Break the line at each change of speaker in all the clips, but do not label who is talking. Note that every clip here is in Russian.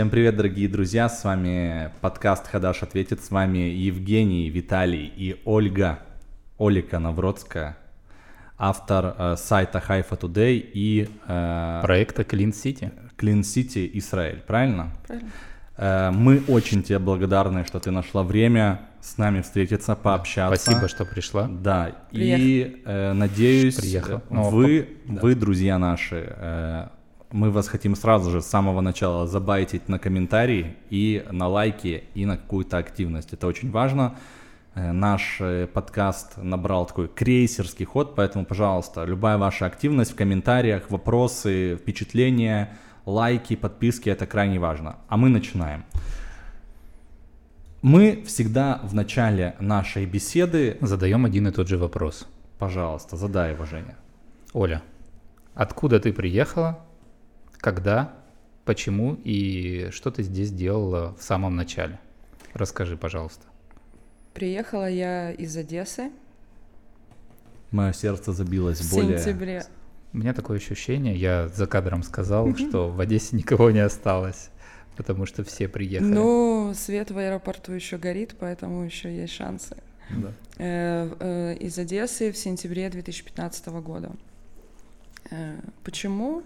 Всем привет, дорогие друзья, с вами подкаст «Хадаш ответит», с вами Евгений, Виталий и Ольга, Олика Навродская, автор э, сайта Haifa Today и...
Э, Проекта Clean City.
Clean City Израиль, правильно?
Правильно.
Э, мы очень тебе благодарны, что ты нашла время с нами встретиться, пообщаться.
Спасибо, что пришла.
Да, Приехал. и э, надеюсь,
Приехал.
вы, да. вы, друзья наши, э, мы вас хотим сразу же с самого начала забайтить на комментарии и на лайки и на какую-то активность. Это очень важно. Э, наш э, подкаст набрал такой крейсерский ход, поэтому, пожалуйста, любая ваша активность в комментариях, вопросы, впечатления, лайки, подписки, это крайне важно. А мы начинаем. Мы всегда в начале нашей беседы
задаем один и тот же вопрос.
Пожалуйста, задай его, Женя.
Оля, откуда ты приехала когда, почему и что ты здесь делала в самом начале? Расскажи, пожалуйста.
Приехала я из Одессы.
Мое сердце забилось в более...
сентябре.
У меня такое ощущение, я за кадром сказал, что в Одессе никого не осталось, потому что все приехали.
Ну, свет в аэропорту еще горит, поэтому еще есть шансы.
Да.
Э, э, из Одессы в сентябре 2015 года. Э, почему?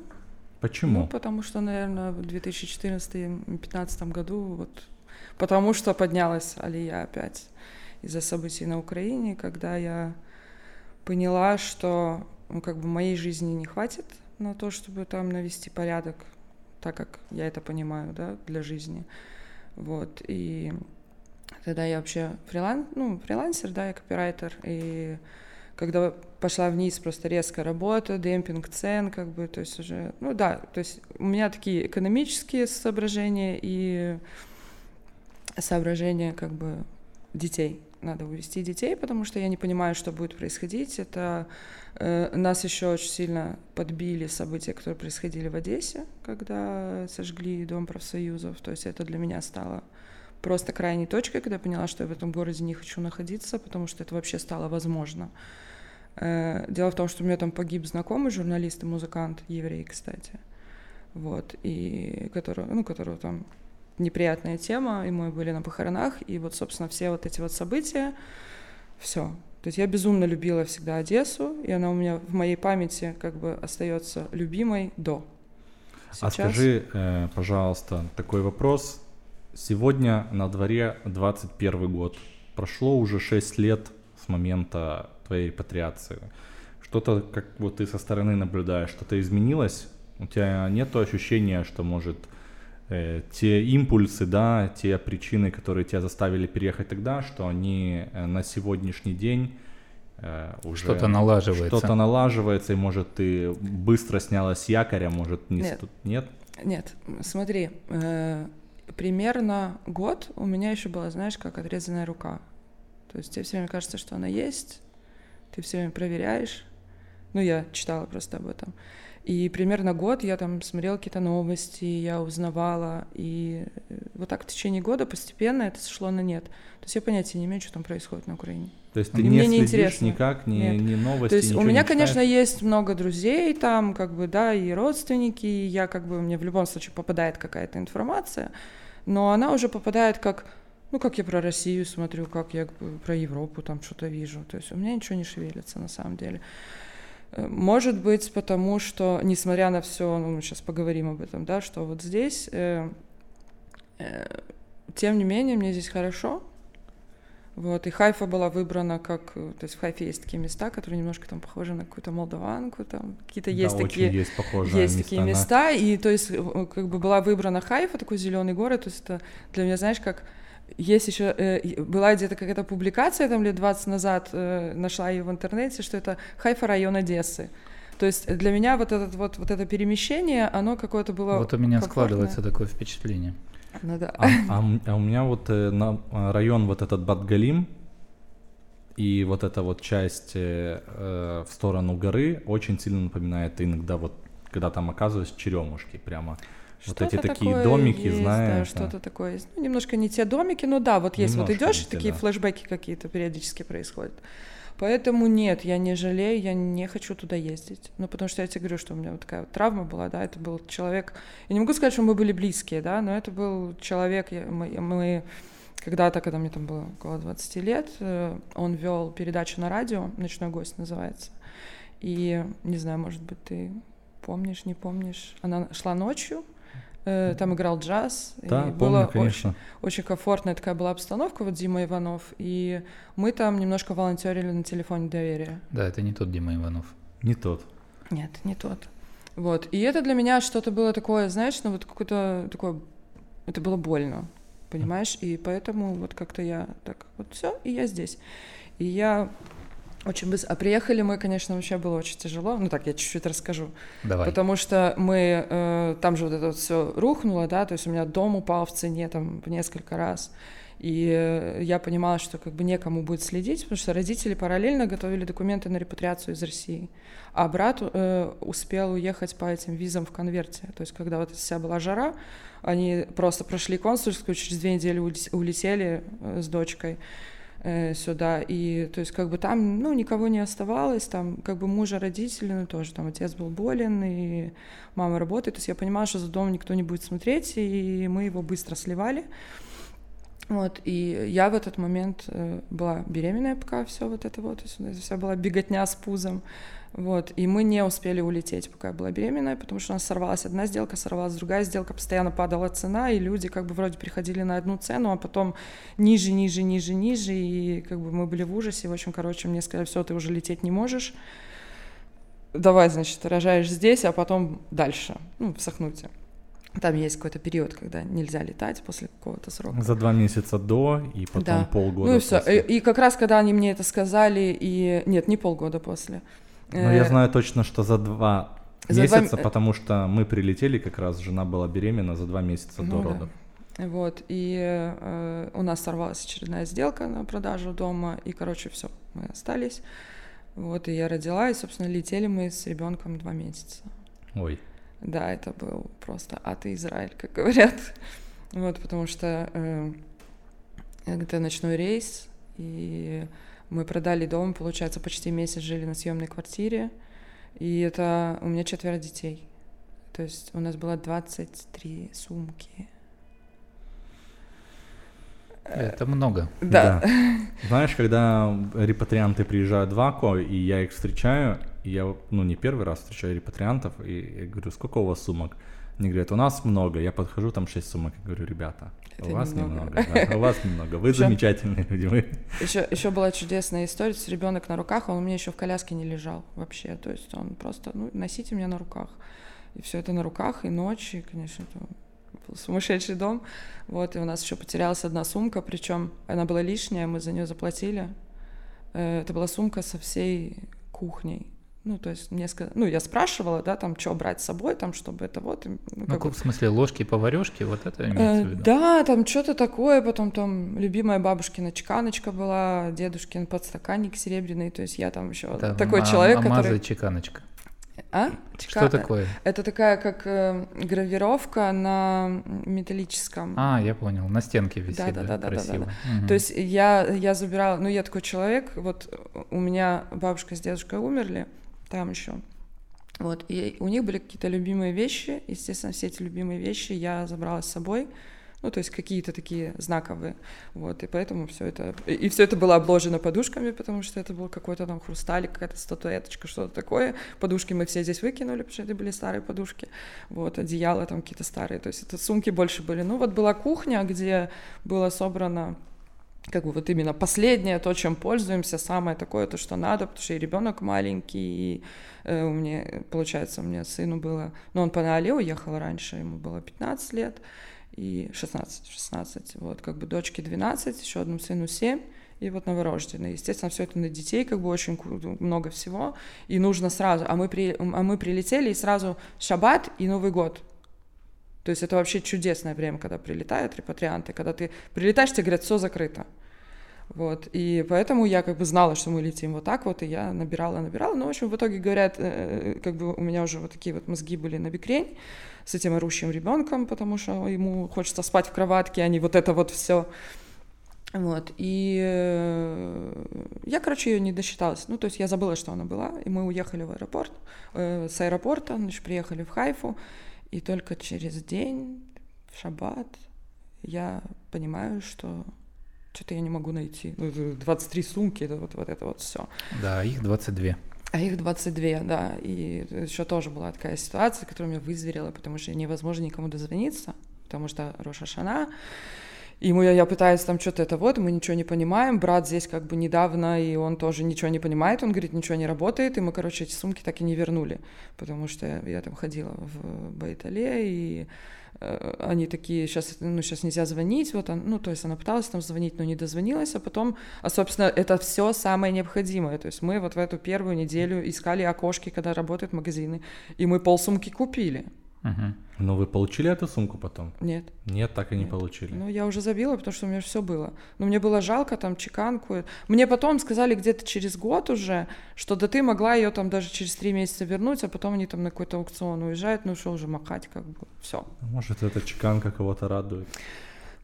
Почему?
Ну, потому что, наверное, в 2014-2015 году вот потому что поднялась Алия опять из-за событий на Украине, когда я поняла, что ну, как бы моей жизни не хватит на то, чтобы там навести порядок, так как я это понимаю, да, для жизни. Вот, и тогда я вообще фриланс, ну, фрилансер, да, я копирайтер, и когда пошла вниз просто резко работа, демпинг цен, как бы, то есть уже, ну да, то есть у меня такие экономические соображения и соображения как бы детей. Надо увести детей, потому что я не понимаю, что будет происходить. Это э, нас еще очень сильно подбили события, которые происходили в Одессе, когда сожгли дом профсоюзов. То есть это для меня стало просто крайней точкой, когда я поняла, что я в этом городе не хочу находиться, потому что это вообще стало возможно. Э, дело в том, что у меня там погиб знакомый журналист и музыкант, еврей, кстати. Вот, и которого, ну, которого там неприятная тема, и мы были на похоронах, и вот, собственно, все вот эти вот события, все. То есть я безумно любила всегда Одессу, и она у меня в моей памяти как бы остается любимой до.
А Сейчас... А скажи, э, пожалуйста, такой вопрос. Сегодня на дворе 21 год. Прошло уже 6 лет с момента твоей репатриации? Что-то, как вот ты со стороны наблюдаешь, что-то изменилось? У тебя нет ощущения, что, может, э, те импульсы, да, те причины, которые тебя заставили переехать тогда, что они э, на сегодняшний день э, уже...
Что-то налаживается.
Что-то налаживается, и, может, ты быстро сняла с якоря, может, не...
Нет.
Ст... нет?
Нет, смотри, э, примерно год у меня еще была, знаешь, как отрезанная рука. То есть тебе все время кажется, что она есть, ты все время проверяешь. Ну, я читала просто об этом. И примерно год я там смотрела какие-то новости, я узнавала, и э, вот так в течение года постепенно это сошло на нет. То есть я понятия не имею, что там происходит на Украине.
То есть ты и не мне следишь интересно. никак, ни, нет. ни новости,
То есть
у
меня, конечно, есть много друзей там, как бы, да, и родственники, и я как бы, мне в любом случае попадает какая-то информация, но она уже попадает как ну, как я про Россию смотрю, как я про Европу там что-то вижу. То есть у меня ничего не шевелится на самом деле. Э, может быть, потому что, несмотря на все, ну, мы сейчас поговорим об этом, да, что вот здесь, э, э, тем не менее, мне здесь хорошо. Вот, и Хайфа была выбрана как, э, то есть в Хайфе есть такие места, которые немножко там похожи на какую-то молдаванку, там какие-то да, есть такие,
есть,
есть места, такие места, и то есть как бы была выбрана Хайфа, такой зеленый город, то есть это для меня, знаешь, как есть еще, э, была где-то какая-то публикация там лет 20 назад, э, нашла ее в интернете, что это Хайфа район Одессы. То есть для меня вот, этот, вот, вот это перемещение, оно какое-то было
Вот у меня комфортное. складывается такое впечатление.
Ну да.
А, а, а у меня вот э, на, район вот этот Батгалим, и вот эта вот часть э, э, в сторону горы очень сильно напоминает иногда вот, когда там оказываюсь, черемушки прямо. Вот эти такие домики,
есть,
знаешь.
Да, что-то такое есть. Ну, немножко не те домики, но да, вот есть, немножко вот идешь, и такие флешбеки какие-то периодически происходят. Поэтому нет, я не жалею, я не хочу туда ездить. Ну, потому что я тебе говорю, что у меня вот такая вот травма была, да, это был человек... Я не могу сказать, что мы были близкие, да, но это был человек, мы, мы когда-то, когда мне там было около 20 лет, э, он вел передачу на радио, «Ночной гость» называется. И, не знаю, может быть, ты помнишь, не помнишь, она шла ночью, там играл джаз.
Да,
и
помню,
было
конечно.
Очень, очень комфортная такая была обстановка, вот Дима Иванов. И мы там немножко волонтерили на телефоне доверия.
Да, это не тот Дима Иванов.
Не тот.
Нет, не тот. Вот. И это для меня что-то было такое, знаешь, ну вот какое-то такое... Это было больно, понимаешь? И поэтому вот как-то я так вот все, и я здесь. И я очень быстро. А приехали мы, конечно, вообще было очень тяжело. Ну так, я чуть-чуть расскажу.
Давай.
Потому что мы э, там же вот это вот все рухнуло, да, то есть у меня дом упал в цене там в несколько раз. И э, я понимала, что как бы некому будет следить, потому что родители параллельно готовили документы на репатриацию из России. А брат э, успел уехать по этим визам в конверте. То есть когда вот вся была жара, они просто прошли консульскую, через две недели улетели э, с дочкой э, сюда, и то есть как бы там, ну, никого не оставалось, там как бы мужа родители, ну, тоже там отец был болен, и мама работает, то есть я понимала, что за домом никто не будет смотреть, и мы его быстро сливали, вот, и я в этот момент э, была беременная пока все вот это вот, то есть вся была беготня с пузом, вот, и мы не успели улететь, пока я была беременная, потому что у нас сорвалась одна сделка, сорвалась другая сделка, постоянно падала цена, и люди как бы вроде приходили на одну цену, а потом ниже, ниже, ниже, ниже, и как бы мы были в ужасе. В общем, короче, мне сказали, все, ты уже лететь не можешь. Давай, значит, рожаешь здесь, а потом дальше, ну, в Сахнуте. Там есть какой-то период, когда нельзя летать после какого-то срока.
За два месяца до и потом да. полгода.
Ну и все. И, и как раз когда они мне это сказали, и нет, не полгода после.
Но я э, знаю точно, что за два за месяца, два... потому что мы прилетели, как раз жена была беременна за два месяца ну, до родов.
Да. Вот, и э, у нас сорвалась очередная сделка на продажу дома, и, короче, все, мы остались. Вот, и я родила, и, собственно, летели мы с ребенком два месяца.
Ой.
Да, это был просто ад и Израиль, как говорят. Вот, потому что э, это ночной рейс, и мы продали дом, получается, почти месяц жили на съемной квартире. И это у меня четверо детей. То есть у нас было 23 сумки.
Это много.
Да. да.
Знаешь, когда репатрианты приезжают в Аку, и я их встречаю, и я, ну, не первый раз встречаю репатриантов, и я говорю, сколько у вас сумок? Они говорят, у нас много. Я подхожу, там 6 сумок. Я говорю, ребята, это у вас немного. немного да, у вас немного. Вы еще, замечательные люди. Вы.
Еще, еще была чудесная история. С ребенок на руках, он у меня еще в коляске не лежал вообще. То есть он просто, ну, носите меня на руках. И все это на руках, и ночь, и, конечно, это был сумасшедший дом. Вот, и у нас еще потерялась одна сумка, причем она была лишняя, мы за нее заплатили. Э, это была сумка со всей кухней. Ну, то есть мне сказали, ну, я спрашивала, да, там, что брать с собой, там, чтобы это вот. Ну,
ну как в смысле, ложки, поварешки, вот это имеется
в виду? Да, там что-то такое, потом там любимая бабушкина чеканочка была, дедушкин подстаканник серебряный, то есть я там еще да, такой а, человек,
а
который...
чеканочка.
А?
Чека... Что такое?
Это такая как э, гравировка на металлическом.
А, я понял, на стенке висит. Да, да, да, да, красиво. да,
да. Угу. То есть я я забирала, ну я такой человек, вот у меня бабушка с дедушкой умерли, там еще. Вот, и у них были какие-то любимые вещи, естественно, все эти любимые вещи я забрала с собой, ну, то есть какие-то такие знаковые, вот, и поэтому все это, и все это было обложено подушками, потому что это был какой-то там хрусталик, какая-то статуэточка, что-то такое, подушки мы все здесь выкинули, потому что это были старые подушки, вот, одеяла там какие-то старые, то есть это сумки больше были, ну, вот была кухня, где было собрано как бы вот именно последнее, то, чем пользуемся, самое такое, то, что надо, потому что и ребенок маленький, и э, у меня, получается, у меня сыну было, ну, он по Нале уехал раньше, ему было 15 лет, и 16, 16, вот, как бы дочке 12, еще одному сыну 7, и вот новорожденные. Естественно, все это на детей, как бы очень много всего, и нужно сразу, а мы, при, а мы прилетели, и сразу шаббат и Новый год, то есть это вообще чудесное время, когда прилетают репатрианты, когда ты прилетаешь, тебе говорят, все закрыто. Вот, и поэтому я как бы знала, что мы летим вот так вот, и я набирала, набирала. Ну, в общем, в итоге говорят, э, как бы у меня уже вот такие вот мозги были на бикрень с этим орущим ребенком, потому что ему хочется спать в кроватке, а не вот это вот все. Вот, и э, я, короче, ее не досчиталась. Ну, то есть я забыла, что она была, и мы уехали в аэропорт, э, с аэропорта, значит, приехали в Хайфу, и только через день, в шаббат, я понимаю, что что-то я не могу найти. 23 ну, сумки, это вот, вот это вот все.
Да, их 22.
А их 22, да. И еще тоже была такая ситуация, которая меня вызверила, потому что невозможно никому дозвониться, потому что Роша Шана, Ему я, я пытаюсь там что-то это вот, мы ничего не понимаем. Брат здесь как бы недавно, и он тоже ничего не понимает. Он говорит, ничего не работает. И мы, короче, эти сумки так и не вернули. Потому что я там ходила в Байтале, и э, они такие, сейчас, ну, сейчас нельзя звонить, вот он, ну, то есть она пыталась там звонить, но не дозвонилась, а потом, а, собственно, это все самое необходимое, то есть мы вот в эту первую неделю искали окошки, когда работают магазины, и мы полсумки купили,
Угу. Но вы получили эту сумку потом?
Нет.
Нет, так и Нет. не получили.
Ну, я уже забила, потому что у меня все было. Но мне было жалко там чеканку. Мне потом сказали где-то через год уже, что да ты могла ее там даже через три месяца вернуть, а потом они там на какой-то аукцион уезжают, ну что уже махать как бы, все.
Может, эта чеканка кого-то радует.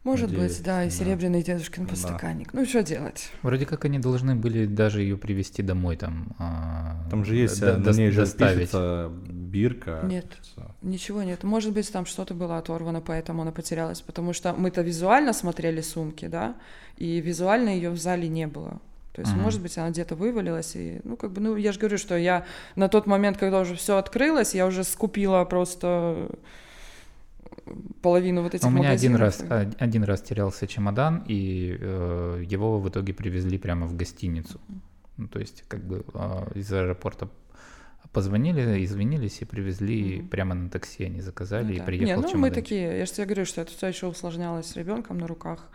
Может Надеюсь, быть, да, и да. серебряный дедушкин подстаканник. Да. Ну, что делать?
Вроде как они должны были даже ее привезти домой там.
А... Там же есть, до, на ней же пишется бирка.
Нет, все. ничего нет. Может быть, там что-то было оторвано, поэтому она потерялась. Потому что мы-то визуально смотрели сумки, да, и визуально ее в зале не было. То есть, uh-huh. может быть, она где-то вывалилась, и, ну, как бы, ну, я же говорю, что я на тот момент, когда уже все открылось, я уже скупила просто половину вот этих
У меня
один
раз, один раз терялся чемодан, и э, его в итоге привезли прямо в гостиницу. Ну, то есть как бы э, из аэропорта позвонили, извинились и привезли mm-hmm. прямо на такси, они заказали ну, и да. приехал Не,
ну чемоданчик. мы такие, я же тебе говорю, что это все еще усложнялось с ребенком на руках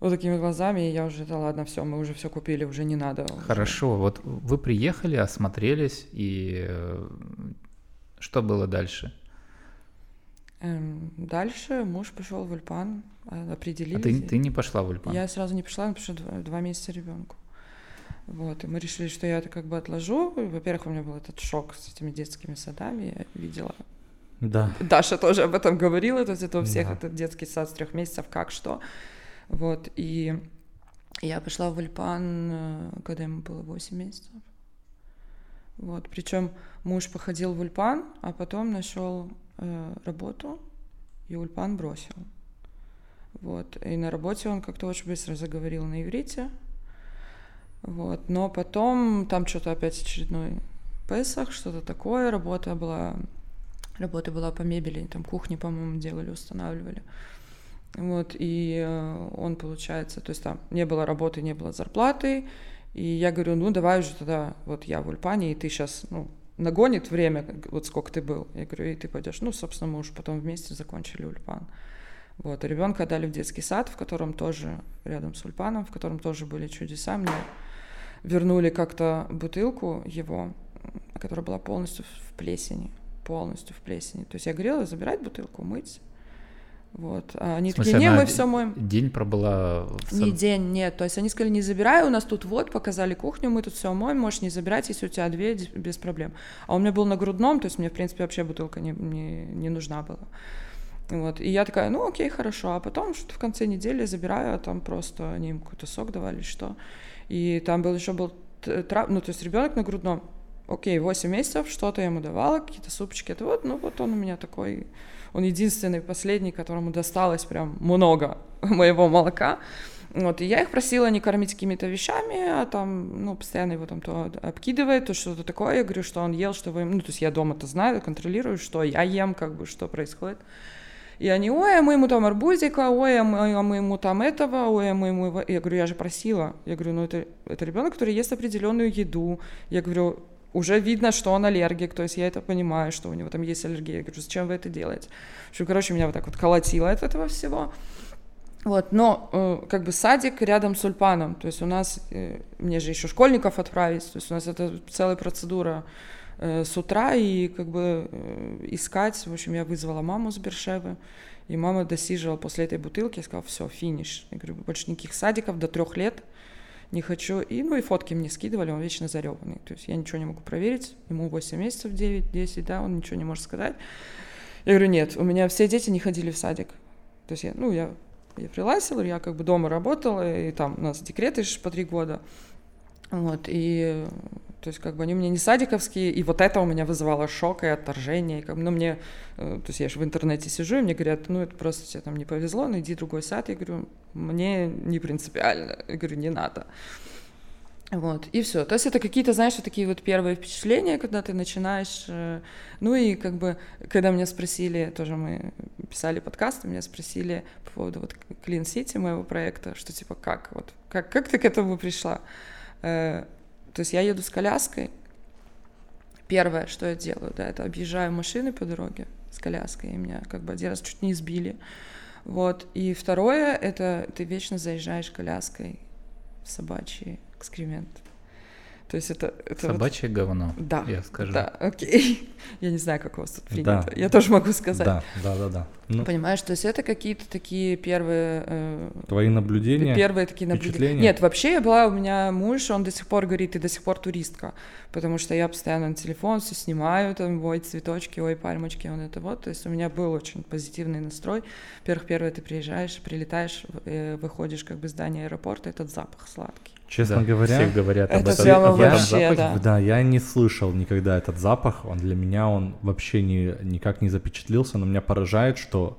вот такими глазами, и я уже, да ладно, все, мы уже все купили, уже не надо.
Хорошо,
уже.
вот вы приехали, осмотрелись, и э, что было дальше?
Эм, дальше муж пошел в Ульпан, определились.
А ты, ты не пошла в Ульпан?
Я сразу не пошла, потому что два, два месяца ребенку. Вот, и мы решили, что я это как бы отложу. Во-первых, у меня был этот шок с этими детскими садами, я видела.
Да.
Даша тоже об этом говорила, то есть это у всех да. этот детский сад с трех месяцев, как что. Вот, и я пошла в Ульпан, э, когда ему было 8 месяцев. Вот, причем муж походил в Ульпан, а потом нашел работу, и Ульпан бросил. Вот. И на работе он как-то очень быстро заговорил на иврите. Вот. Но потом там что-то опять очередной Песах, что-то такое. Работа была, работа была по мебели, там кухни, по-моему, делали, устанавливали. Вот, и э, он, получается, то есть там не было работы, не было зарплаты, и я говорю, ну давай уже тогда, вот я в Ульпане, и ты сейчас, ну, нагонит время, вот сколько ты был. Я говорю, и ты пойдешь. Ну, собственно, мы уже потом вместе закончили Ульпан. Вот, ребенка отдали в детский сад, в котором тоже, рядом с Ульпаном, в котором тоже были чудеса. Мне вернули как-то бутылку его, которая была полностью в плесени, полностью в плесени. То есть я говорила, забирать бутылку, мыть, вот. А они смысле, такие, не, мы все моем.
День пробыла
в Не день, нет. То есть они сказали, не забирай, у нас тут вот, показали кухню, мы тут все моем, можешь не забирать, если у тебя две, без проблем. А у меня был на грудном, то есть мне, в принципе, вообще бутылка не, не, не нужна была. Вот. И я такая, ну окей, хорошо. А потом что-то в конце недели забираю, а там просто они им какой-то сок давали, что. И там был еще был трав... ну то есть ребенок на грудном, окей, 8 месяцев, что-то я ему давала, какие-то супчики, это вот, ну вот он у меня такой он единственный, последний, которому досталось прям много моего молока. Вот, и я их просила не кормить какими-то вещами, а там, ну, постоянно его там то обкидывает, то что-то такое. Я говорю, что он ел, что вы... Ну, то есть я дома-то знаю, контролирую, что я ем, как бы, что происходит. И они, ой, а мы ему там арбузика, ой, а мы, а мы ему там этого, ой, а мы ему... Я говорю, я же просила. Я говорю, ну, это, это ребенок, который ест определенную еду. Я говорю, уже видно, что он аллергик, то есть я это понимаю, что у него там есть аллергия. Я говорю, зачем вы это делаете? Что, короче, меня вот так вот колотило от этого всего. Вот, но э, как бы садик рядом с Ульпаном, то есть у нас, э, мне же еще школьников отправить, то есть у нас это целая процедура э, с утра, и как бы э, искать, в общем, я вызвала маму с Бершевы, и мама досиживала после этой бутылки, я сказала, все, финиш. Я говорю, больше никаких садиков до трех лет, не хочу. И, ну, и фотки мне скидывали, он вечно заребанный. То есть я ничего не могу проверить. Ему 8 месяцев, 9, 10, да, он ничего не может сказать. Я говорю, нет, у меня все дети не ходили в садик. То есть я, ну, я я фрилансила, я как бы дома работала, и там у нас декреты по три года. Вот, и то есть как бы они мне не садиковские, и вот это у меня вызывало шок и отторжение. И как, ну, мне, э, то есть я же в интернете сижу, и мне говорят, ну, это просто тебе там не повезло, ну, иди в другой сад. Я говорю, мне не принципиально. Я говорю, не надо. Вот, и все. То есть это какие-то, знаешь, вот такие вот первые впечатления, когда ты начинаешь... Э, ну и как бы, когда меня спросили, тоже мы писали подкаст, меня спросили по поводу вот Clean City моего проекта, что типа как, вот, как, как ты к этому пришла? То есть я еду с коляской. Первое, что я делаю, да, это объезжаю машины по дороге с коляской, и меня как бы один раз чуть не сбили. Вот. И второе, это ты вечно заезжаешь коляской в собачий экскремент. То есть это... это
Собачье
вот...
говно,
да,
я скажу.
Да, окей. Я не знаю, как у вас тут принято. Да. Я тоже могу сказать.
Да, да, да, да.
Ну, Понимаешь, то есть это какие-то такие первые... Э,
Твои наблюдения?
Первые такие наблюдения. Нет, вообще я была, у меня муж, он до сих пор говорит, ты до сих пор туристка, потому что я постоянно на телефон все снимаю, там, ой, цветочки, ой, пальмочки, он это вот. То есть у меня был очень позитивный настрой. Во-первых, первое, ты приезжаешь, прилетаешь, э, выходишь как бы из здания аэропорта, этот запах сладкий.
Честно да, говоря,
все говорят
это
об этом.
Прямо
об
вообще,
запахе,
да.
да, я не слышал никогда этот запах. Он для меня он вообще не, никак не запечатлился, но меня поражает, что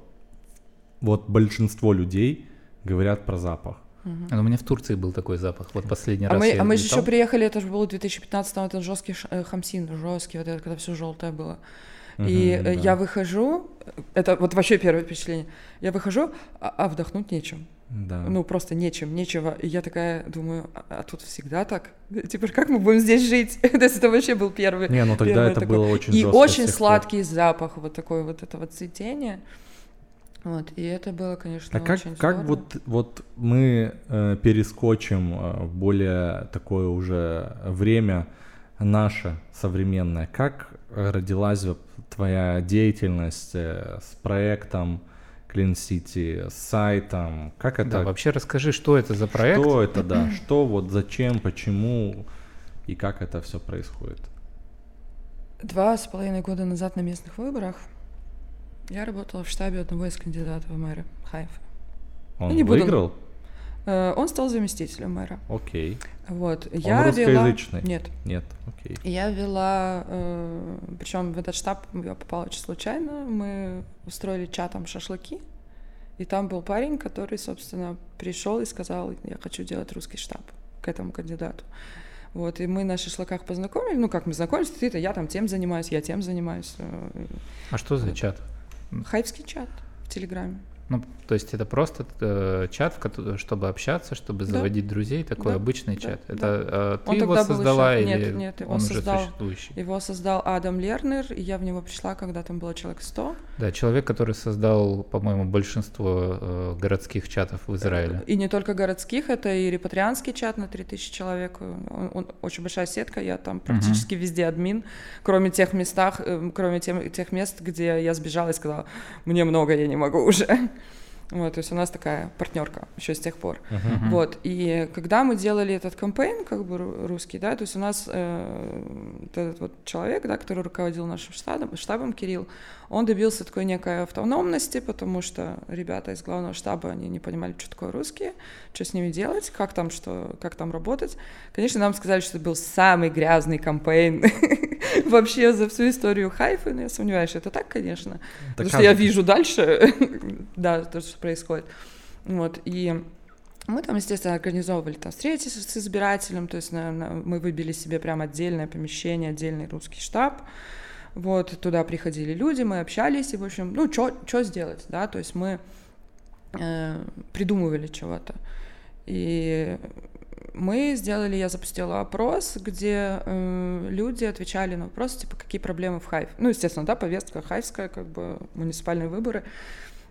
вот большинство людей говорят про запах.
Угу. А у меня в Турции был такой запах. Вот последний
а
раз.
Мы,
я
а мы же еще приехали, это же было в 2015 это жесткий э, хамсин, жесткий, вот это, когда все желтое было.
Мгм,
И
да.
э, я выхожу, это вот вообще первое впечатление. Я выхожу, а, а вдохнуть нечем.
Да.
Ну, просто нечем, нечего. И я такая думаю, а, а тут всегда так? Типа, как мы будем здесь жить? То есть это вообще был первый.
не, ну тогда это
такой.
было очень
И очень
с тех пор.
сладкий запах, вот такой вот этого цветения. Вот, и это было, конечно,
А как,
очень
как
здорово.
вот, вот мы э, перескочим э, в более такое уже время наше современное? Как родилась твоя деятельность э, с проектом Clean City, с сайтом? Как это?
Да, вообще расскажи, что это за проект.
Что это, да? Что вот, зачем, почему и как это все происходит?
Два с половиной года назад на местных выборах я работала в штабе одного из кандидатов в мэры Хайфа.
Он
не буду-
выиграл?
Э, Он стал заместителем мэра.
Окей.
Вот.
Он
я
русскоязычный?
Вела... Нет.
Нет, окей.
Я вела, причем в этот штаб я попала очень случайно. Мы устроили чатом шашлыки, и там был парень, который, собственно, пришел и сказал, я хочу делать русский штаб к этому кандидату. Вот, и мы на шашлыках познакомились, ну, как мы знакомились, ты-то, я там тем занимаюсь, я тем занимаюсь. э,
А что за чат?
Хайвский чат в Телеграме.
Ну, то есть это просто э, чат, чтобы общаться, чтобы
Да.
заводить друзей, такой
Да,
обычный
да,
чат.
да.
Это э, ты
Он
его создала
еще-
или
нет, нет, его
он
создал-
уже существующий?
Его создал Адам Лернер, и я в него пришла, когда там было человек 100.
Да, человек, который создал, по-моему, большинство э, городских чатов в Израиле.
И не только городских, это и репатрианский чат на 3000 человек. Он, он- очень большая сетка, я там практически везде админ, кроме тех местах, э, кроме тем- тех мест, где я сбежала и сказала, мне много, я не могу уже. Вот, то есть у нас такая партнерка еще с тех пор.
Мгм.
Вот, и когда мы делали этот кампейн, как бы ру- русский, да, то есть у нас э, этот вот человек, да, который руководил нашим штабом, штабом Кирилл, он добился такой некой автономности, потому что ребята из главного штаба, они не понимали, что такое русские, что с ними делать, как там, что, как там работать. Конечно, нам сказали, что это был самый грязный кампейн вообще за всю историю Хайфы, но я сомневаюсь, что это так, конечно. Потому что я вижу дальше, да, то, что происходит. Вот, и мы там, естественно, организовывали там встречи с, избирателем, то есть на- на- мы выбили себе прям отдельное помещение, отдельный русский штаб. Вот, туда приходили люди, мы общались, и, в общем, ну, что сделать, да, то есть мы э, придумывали чего-то. И мы сделали, я запустила опрос, где э, люди отвечали на вопросы, типа, какие проблемы в Хайф. Ну, естественно, да, повестка хайфская, как бы муниципальные выборы.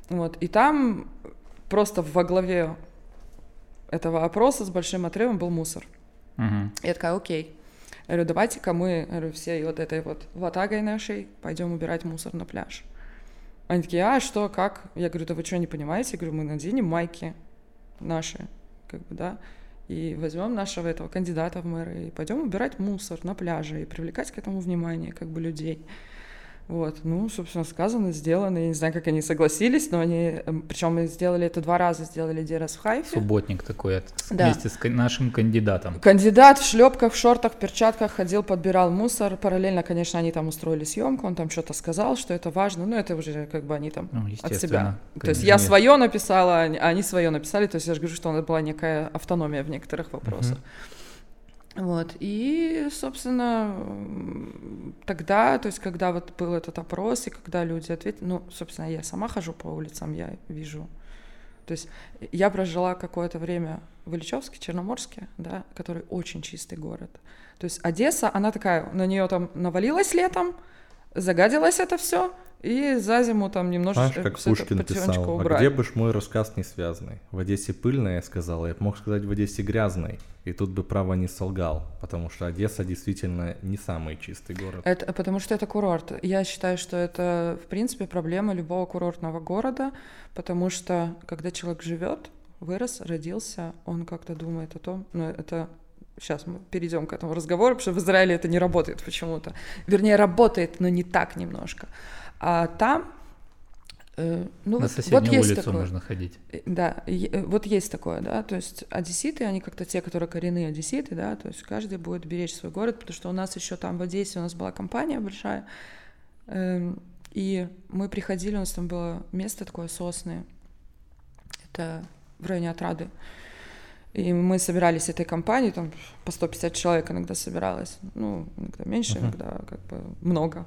Вот, и там просто во главе этого опроса с большим отрывом был мусор.
Мгм.
Я такая, окей. Говорю, давайте-ка мы, говорю, всей вот этой вот ватагой нашей пойдем убирать мусор на пляж. Они такие, а что, как? Я говорю, да вы что, не понимаете? Я говорю, мы наденем майки наши, как бы, да, и возьмем нашего этого кандидата в мэры и пойдем убирать мусор на пляже и привлекать к этому внимание, как бы, людей. Вот, ну, собственно, сказано, сделано. Я не знаю, как они согласились, но они... эм, Причем сделали это два раза, сделали один раз в Хайфе.
Субботник такой
Да.
вместе с нашим кандидатом.
Кандидат в шлепках, в шортах, в перчатках ходил, подбирал мусор. Параллельно, конечно, они там устроили съемку, он там что-то сказал, что это важно. Ну, это уже как бы они там
Ну,
от себя. То есть
конечно.
я свое написала, а они- свое написали. То есть я же говорю, что у нас была некая автономия в некоторых вопросах. Вот. И, собственно, тогда, то есть, когда вот был этот опрос, и когда люди ответили, ну, собственно, я сама хожу по улицам, я вижу. То есть я прожила какое-то время в Ильичевске, Черноморске, да, который очень чистый город. То есть Одесса, она такая, на нее там навалилось летом, загадилось это все, и за зиму там немножечко
Знаешь, как Пушкин писал, а
убрали.
где бы ж мой рассказ не связанный? В Одессе пыльная, я сказал, я мог сказать в Одессе грязной. И тут бы право не солгал, потому что Одесса действительно не самый чистый город.
Это потому что это курорт. Я считаю, что это, в принципе, проблема любого курортного города, потому что когда человек живет, вырос, родился, он как-то думает о том, ну это сейчас мы перейдем к этому разговору, потому что в Израиле это не работает почему-то. Вернее, работает, но не так немножко. А там, э, ну
На
вот,
соседнюю
вот есть
улицу
такое.
можно ходить.
Э, Да, э, вот есть такое, да, то есть одесситы, они как-то те, которые коренные одесситы, да, то есть каждый будет беречь свой город, потому что у нас еще там в Одессе у нас была компания большая, эм, и мы приходили, у нас там было место такое сосны, это в районе Отрады, и мы собирались этой компанией, там по 150 человек иногда собиралось, ну, иногда меньше,
Мгм.
иногда как бы много.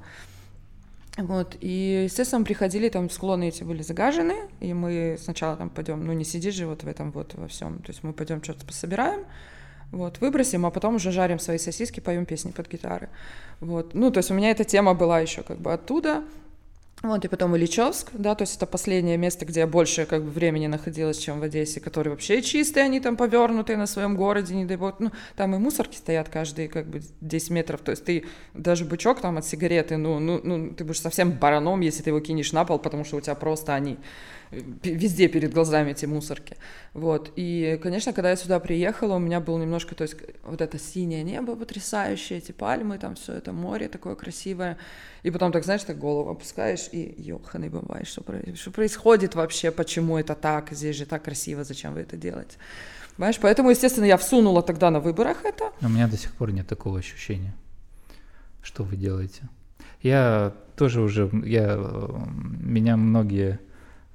Вот, и, естественно, приходили, там склоны эти были загажены, и мы сначала там пойдем, ну не сидишь же вот в этом вот во всем, то есть мы пойдем что-то пособираем, вот, выбросим, а потом уже жарим свои сосиски, поем песни под гитары. Вот, ну, то есть у меня эта тема была еще как бы оттуда. Вот, и потом Ильичевск, да, то есть это последнее место, где я больше как бы времени находилась, чем в Одессе, который вообще чистые, они там повернутые на своем городе, не дай бог, ну, там и мусорки стоят каждые как бы 10 метров, то есть ты даже бычок там от сигареты, ну, ну, ну, ты будешь совсем бараном, если ты его кинешь на пол, потому что у тебя просто они везде перед глазами эти мусорки. Вот. И, конечно, когда я сюда приехала, у меня был немножко, то есть вот это синее небо потрясающее, эти пальмы, там все это море такое красивое. И потом так, знаешь, так голову опускаешь и ёханый бывает, что, что происходит вообще, почему это так, здесь же так красиво, зачем вы это делаете. Понимаешь, поэтому, естественно, я всунула тогда на выборах это.
У меня до сих пор нет такого ощущения. Что вы делаете? Я тоже уже, я, э, меня многие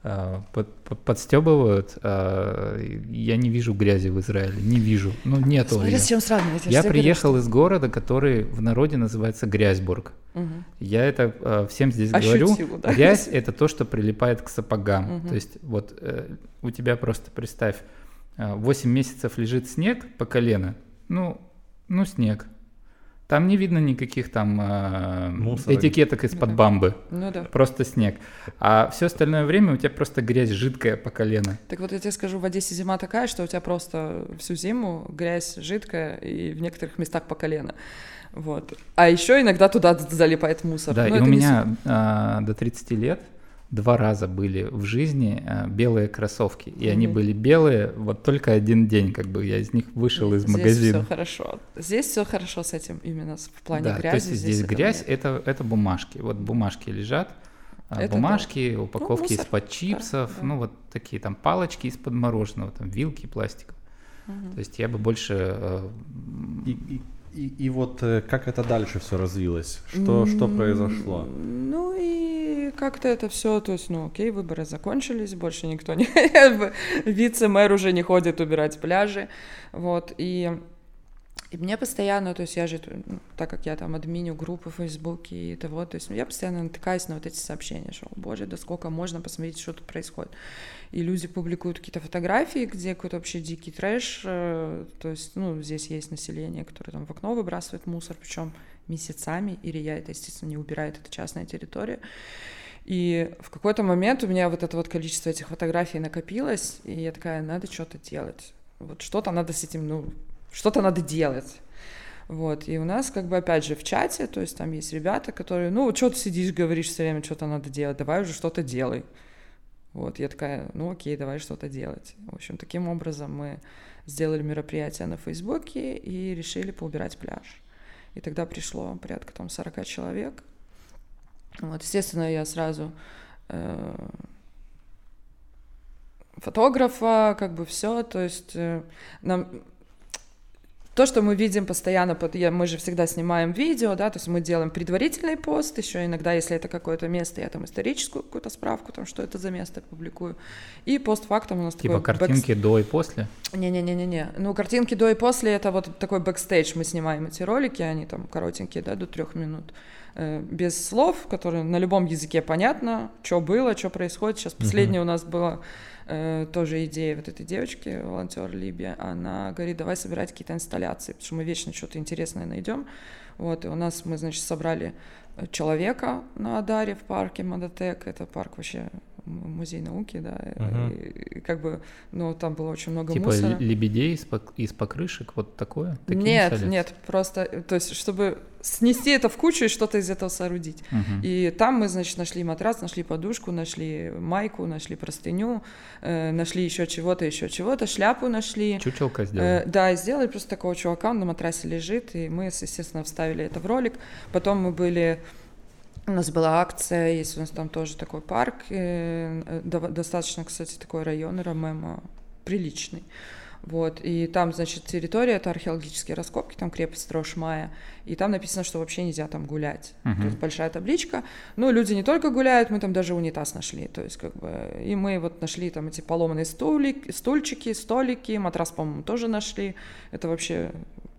под, под- подстебывают. э, Я не вижу грязи в Израиле, не вижу. Ну, нету
Смотри,
её.
с чем сравнивать.
Я
же тебе говорю,
приехал из города, который в народе называется Грязьбург.
что- Мгм.
Я это э, всем здесь
Ощутил,
говорю.
да?
Грязь это то, что прилипает к сапогам.
Мгм.
То есть вот э, у тебя просто представь, э, 8 месяцев лежит снег по колено. Ну, ну снег. Там не видно никаких там э,
Мусора.
этикеток из-под
Да.
бамбы.
Ну да.
Просто снег. А все остальное время у тебя просто грязь жидкая по колено.
Так вот я тебе скажу, в Одессе зима такая, что у тебя просто всю зиму грязь жидкая и в некоторых местах по колено. Вот. А еще иногда туда залипает мусор.
Да,
Но
и
это
у меня а, до 30 лет два раза были в жизни а, белые кроссовки. И они
Мгм.
были белые вот только один день, как бы я из них вышел из
Здесь
магазина.
все хорошо. Здесь все хорошо с этим именно в плане
да,
грязи.
то есть здесь,
этого
грязь это, это бумажки. Вот бумажки лежат, а,
Это
бумажки, упаковки
мусор,
из-под чипсов,
да.
ну вот такие там палочки из-под мороженого, там вилки пластиковые.
Мгм.
То есть я бы больше э,
И, и- и- и вот э, как это дальше все развилось? Что, что произошло?
Ну и как-то это все, то есть, ну окей, выборы закончились, больше никто не... Вице-мэр уже не ходит убирать пляжи, вот, и... И мне постоянно, то есть я же, ну, так как я там админю группы в Фейсбуке и того, то есть я постоянно натыкаюсь на вот эти сообщения, что, «О, боже, да сколько можно посмотреть, что тут происходит. И люди публикуют какие-то фотографии, где какой-то вообще дикий трэш, э, то есть, ну, здесь есть население, которое там в окно выбрасывает мусор, причем месяцами, и Рия это, естественно, не убирает, это частная территория. И в какой-то момент у меня вот это вот количество этих фотографий накопилось, и я такая, надо что-то делать. Вот что-то надо с этим, ну, что-то надо делать. Вот, и у нас как бы опять же в чате, то есть там есть ребята, которые, ну, что ты сидишь, говоришь все время, что-то надо делать, давай уже что-то делай. Вот, я такая, ну окей, давай что-то делать. В общем, таким образом мы сделали мероприятие на Фейсбуке и решили поубирать пляж. И тогда пришло порядка там 40 человек. Вот, естественно, я сразу э, фотографа, как бы все, то есть э, нам то, что мы видим постоянно, мы же всегда снимаем видео, да, то есть мы делаем предварительный пост, еще иногда, если это какое-то место, я там историческую какую-то справку, там, что это за место публикую, и постфактум у нас
типа такой... картинки бэкс... до и после?
Не-не-не-не-не, ну, картинки до и после, это вот такой бэкстейдж, мы снимаем эти ролики, они там коротенькие, да, до трех минут, э, без слов, которые на любом языке понятно, что было, что происходит, сейчас последнее uh-huh. у нас было тоже идея вот этой девочки, волонтер Либия, она говорит, давай собирать какие-то инсталляции, потому что мы вечно что-то интересное найдем. Вот, и у нас мы, значит, собрали человека на Адаре в парке Мадатек, это парк вообще музей науки, да, uh-huh. и, как бы, ну, там было очень много
типа
мусора.
Типа лебедей из, из покрышек, вот такое?
Нет, нет, просто, то есть, чтобы снести это в кучу и что-то из этого соорудить. Uh-huh. И там мы, значит, нашли матрас, нашли подушку, нашли майку, нашли простыню, э, нашли еще чего-то, еще чего-то, шляпу нашли.
Чучелка сделали?
Э, да, сделали просто такого чувака, он на матрасе лежит, и мы, естественно, вставили это в ролик. Потом мы были у нас была акция, есть у нас там тоже такой парк, э, достаточно, кстати, такой район Ромема, приличный. Вот, и там, значит, территория, это археологические раскопки, там крепость Трошмая, и там написано, что вообще нельзя там гулять. Uh-huh. Есть большая табличка. Ну, люди не только гуляют, мы там даже унитаз нашли, то есть как бы, и мы вот нашли там эти поломанные стульки, стульчики, столики, матрас, по-моему, тоже нашли. Это вообще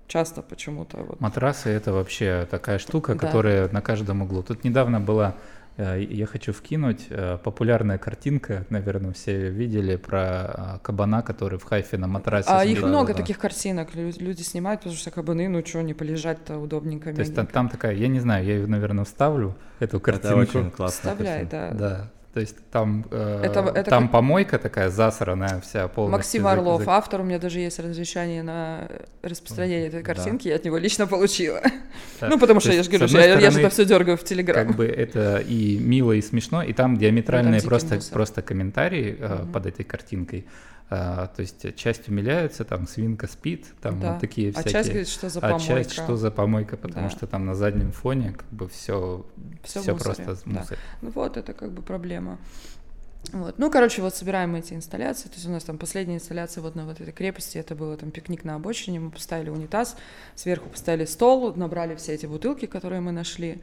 часто почему-то. Вот.
Матрасы это вообще такая штука, да. которая на каждом углу. Тут недавно была, э, я хочу вкинуть, э, популярная картинка, наверное, все видели про э, кабана, который в Хайфе на матрасе.
А их много да. таких картинок, люди снимают, потому что кабаны, ну что, не полежать-то удобненько.
То есть там, там такая, я не знаю, я ее, наверное, вставлю, эту картинку.
Это очень классно.
Вставляй, да.
Да. То есть там, э, это, это там как... помойка такая засранная вся полностью.
Максим Орлов, за... автор, у меня даже есть разрешение на распространение этой картинки, да. я от него лично получила. Да. Ну, потому что я же говорю, я, стороны, я же это все дергаю в Телеграм.
Как бы это и мило, и смешно, и там диаметральные там просто, просто комментарии угу. под этой картинкой. А, то есть часть умиляется, там свинка спит, там да. вот такие всякие.
А часть говорит, что за помойка.
А часть что за помойка, потому да. что там на заднем фоне как бы все, все, все просто мусор. Да.
Ну вот это как бы проблема. Вот. Ну, короче, вот собираем эти инсталляции. То есть у нас там последняя инсталляция вот на вот этой крепости, это было там пикник на обочине, мы поставили унитаз, сверху поставили стол, набрали все эти бутылки, которые мы нашли.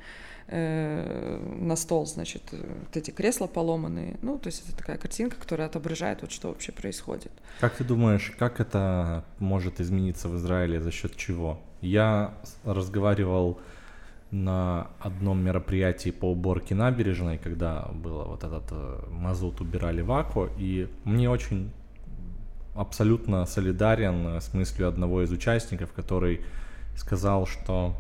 Э, на стол, значит, вот эти кресла поломанные. Ну, то есть это такая картинка, которая отображает вот что вообще происходит.
Как ты думаешь, как это может измениться в Израиле, за счет чего? Я разговаривал на одном мероприятии по уборке набережной, когда было вот этот э, мазут убирали в Аку, и мне очень абсолютно солидарен с мыслью одного из участников, который сказал, что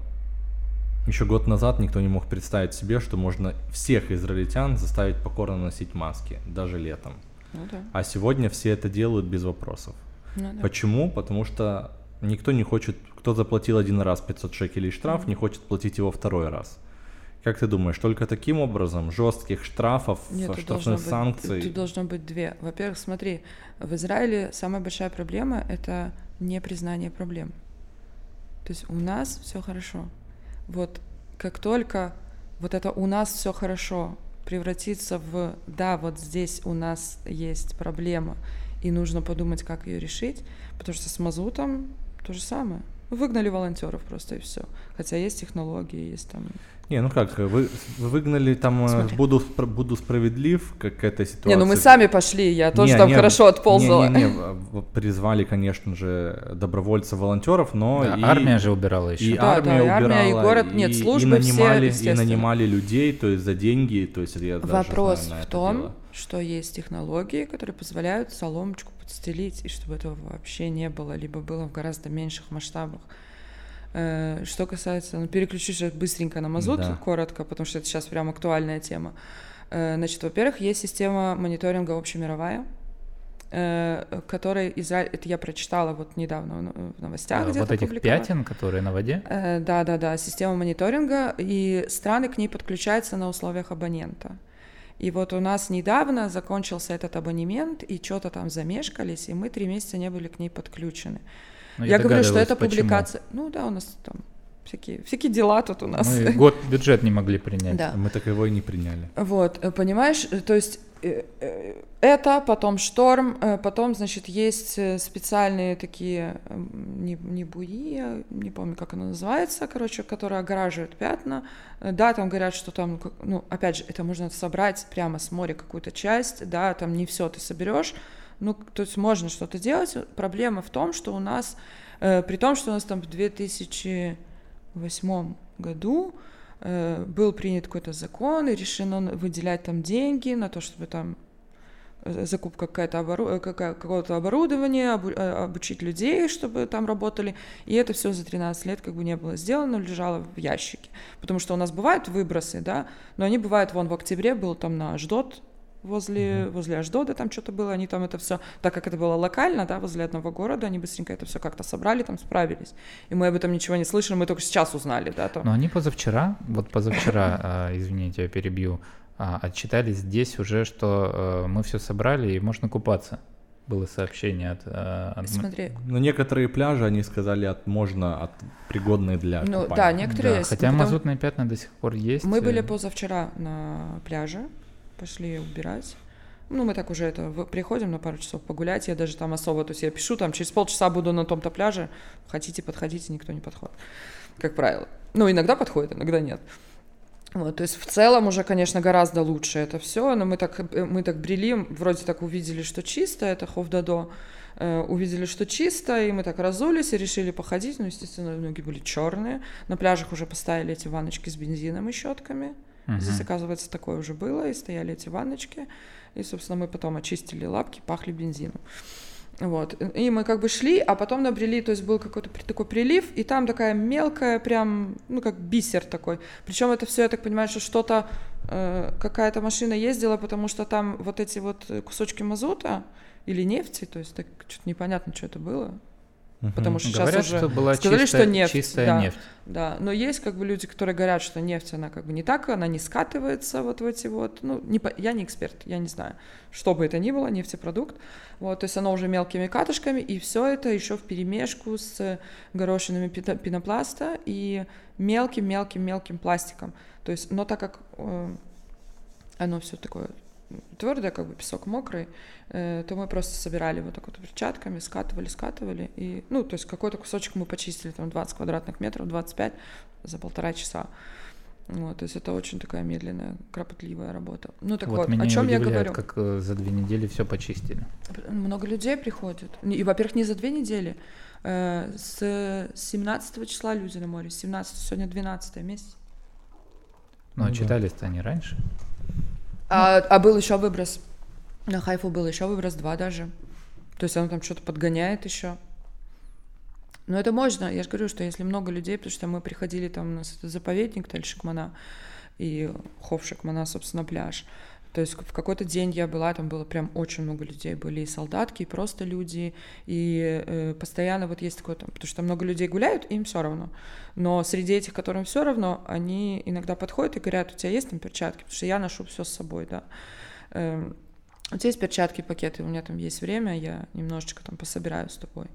еще год назад никто не мог представить себе, что можно всех израильтян заставить покорно носить маски, даже летом.
Ну, да.
А сегодня все это делают без вопросов.
Ну, да.
Почему? Потому что никто не хочет, кто заплатил один раз 500 шекелей штраф, mm-hmm. не хочет платить его второй раз. Как ты думаешь, только таким образом жестких штрафов,
Нет,
штрафных санкций?
Тут должно быть две. Во-первых, смотри, в Израиле самая большая проблема это непризнание проблем. То есть у нас все хорошо вот как только вот это у нас все хорошо превратится в да, вот здесь у нас есть проблема, и нужно подумать, как ее решить, потому что с мазутом то же самое. Выгнали волонтеров просто и все. Хотя есть технологии, есть там
не, ну как, вы, вы выгнали там, э, буду, буду справедлив, как эта ситуация.
Не, ну мы сами пошли, я тоже не, там не, хорошо отползала.
Не, не, не, призвали, конечно же, добровольцев-волонтеров, но
да, и... армия же убирала еще.
И да, армия да, убирала,
армия, и город, нет, службы
и нанимали,
все,
и нанимали людей, то есть за деньги, то есть я
Вопрос
знаю,
в том, дело. что есть технологии, которые позволяют соломочку подстелить, и чтобы этого вообще не было, либо было в гораздо меньших масштабах. Э, что касается, ну, переключишь быстренько на мазут, да. коротко, потому что это сейчас прям актуальная тема. Э, значит, во-первых, есть система мониторинга общемировая, э, которой Израиль, это я прочитала вот недавно в новостях
а, Вот этих пятен, которые на воде?
Да, да, да, система мониторинга, и страны к ней подключаются на условиях абонента. И вот у нас недавно закончился этот абонемент, и что-то там замешкались, и мы три месяца не были к ней подключены.
Ну, я,
я говорю, что это почему. публикация. Ну да, у нас там всякие, всякие дела тут у нас.
Мы год бюджет не могли принять.
Да. Мы так его и не приняли.
Вот, э, понимаешь, то есть это, потом шторм, потом, значит, есть специальные такие, не, не буи, не помню, как оно называется, короче, которые огораживают пятна. Да, там говорят, что там, ну, опять же, это можно собрать прямо с моря какую-то часть, да, там не все ты соберешь, ну, то есть можно что-то делать. Проблема в том, что у нас, э, при том, что у нас там в 2008 году э, был принят какой-то закон и решено выделять там деньги на то, чтобы там э, закупка какая-то обору... Э, какого-то оборудования. Э, обучить людей, чтобы там работали. И это все за 13 лет как бы не было сделано, лежало в ящике. Потому что у нас бывают выбросы, да, но они бывают, вон в октябре был там на Ждот возле, угу. возле Аждода там что-то было, они там это все, так как это было локально, да, возле одного города, они быстренько это все как-то собрали, там справились. И мы об этом ничего не слышали, мы только сейчас узнали, да. Там.
Но они позавчера, вот позавчера, а, извините, я перебью, а, отчитались здесь уже, что э, мы все собрали и можно купаться было сообщение от, э, от...
Смотри.
Но некоторые пляжи, они сказали, от, можно, от, пригодные для
Ну купания. да, некоторые
да,
есть.
Хотя потому... мазутные пятна до сих пор есть.
Мы были позавчера на пляже, пошли убирать. Ну, мы так уже это приходим на пару часов погулять. Я даже там особо, то есть я пишу, там через полчаса буду на том-то пляже. Хотите, подходите, никто не подходит. Как правило. Ну, иногда подходит, иногда нет. Вот, то есть в целом уже, конечно, гораздо лучше это все, но мы так, э, мы так брели, вроде так увидели, что чисто, это Ховдадо, э, увидели, что чисто, и мы так разулись и решили походить, ну, естественно, ноги были черные, на пляжах уже поставили эти ванночки с бензином и щетками, Угу. Здесь, оказывается, такое уже было, и стояли эти ванночки, и, собственно, мы потом очистили лапки, пахли бензином. Вот. И мы как бы шли, а потом набрели, то есть был какой-то такой прилив, и там такая мелкая, прям, ну, как бисер такой. Причем это все, я так понимаю, что что-то, э, какая-то машина ездила, потому что там вот эти вот кусочки мазута или нефти, то есть так что-то непонятно, что это было.
Угу. Потому что сейчас говорят, уже что была сказали, чистая, что нефть, чистая
да,
нефть.
Да, но есть как бы люди, которые говорят, что нефть она как бы не так, она не скатывается вот в эти вот, ну не, я не эксперт, я не знаю, что бы это ни было, нефтепродукт, вот, то есть оно уже мелкими катышками и все это еще в перемешку с горошинами пенопласта и мелким мелким мелким пластиком, то есть, но так как э, оно все такое твердое, как бы песок мокрый, э, то мы просто собирали вот так вот перчатками, скатывали, скатывали, и, ну, то есть какой-то кусочек мы почистили, там 20 квадратных метров, 25 за полтора часа. Вот, то есть это очень такая медленная, кропотливая работа. Ну так вот, вот
меня
о чем
я
говорю?
как э, за две недели все почистили.
Много людей приходит. И, во-первых, не за две недели. Э, с 17 числа люди на море, 17, сегодня 12 месяц.
Ну, а читались-то они раньше?
А, а был еще выброс. На хайфу был еще выброс два даже. То есть оно там что-то подгоняет еще. Но это можно. Я же говорю, что если много людей, потому что мы приходили там, у нас это заповедник Тельшикмана и Ховшикмана, собственно, пляж. То есть в какой-то день я была, там было прям очень много людей, были и солдатки, и просто люди, и э, постоянно вот есть такое, там, потому что много людей гуляют, им все равно. Но среди этих, которым все равно, они иногда подходят и говорят, у тебя есть там перчатки, потому что я ношу все с собой, да. Э, у тебя есть перчатки, пакеты, у меня там есть время, я немножечко там пособираю с тобой.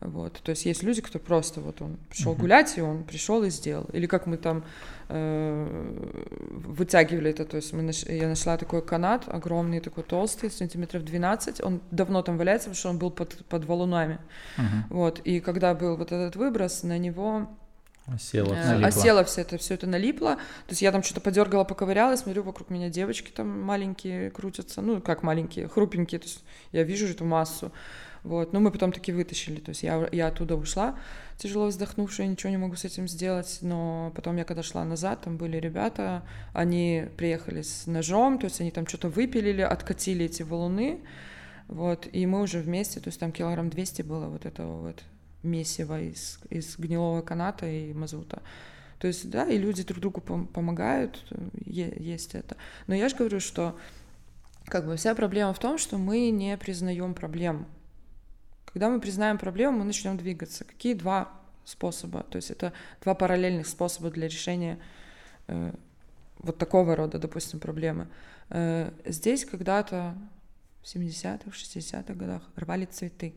Вот, то есть есть люди, кто просто вот он пришел uh-huh. гулять, и он пришел и сделал. Или как мы там э, вытягивали это, то есть мы наш, я нашла такой канат, огромный, такой толстый, сантиметров 12, он давно там валяется, потому что он был под, под валунами. Uh-huh. Вот, и когда был вот этот выброс, на него
Осела,
э, осела все это, все это налипло. То есть я там что-то подергала, поковыряла, смотрю, вокруг меня девочки там маленькие крутятся, ну как маленькие, хрупенькие, то есть я вижу эту массу. Вот. Но мы потом таки вытащили. То есть я, я оттуда ушла, тяжело вздохнувшая, ничего не могу с этим сделать. Но потом я когда шла назад, там были ребята, они приехали с ножом, то есть они там что-то выпилили, откатили эти валуны. Вот, и мы уже вместе, то есть там килограмм 200 было вот этого вот месива из, из гнилого каната и мазута. То есть, да, и люди друг другу пом- помогают, есть это. Но я же говорю, что как бы вся проблема в том, что мы не признаем проблем. Когда мы признаем проблему, мы начнем двигаться. Какие два способа? То есть это два параллельных способа для решения э, вот такого рода, допустим, проблемы. Э, здесь когда-то в 70-х, 60-х годах рвали цветы.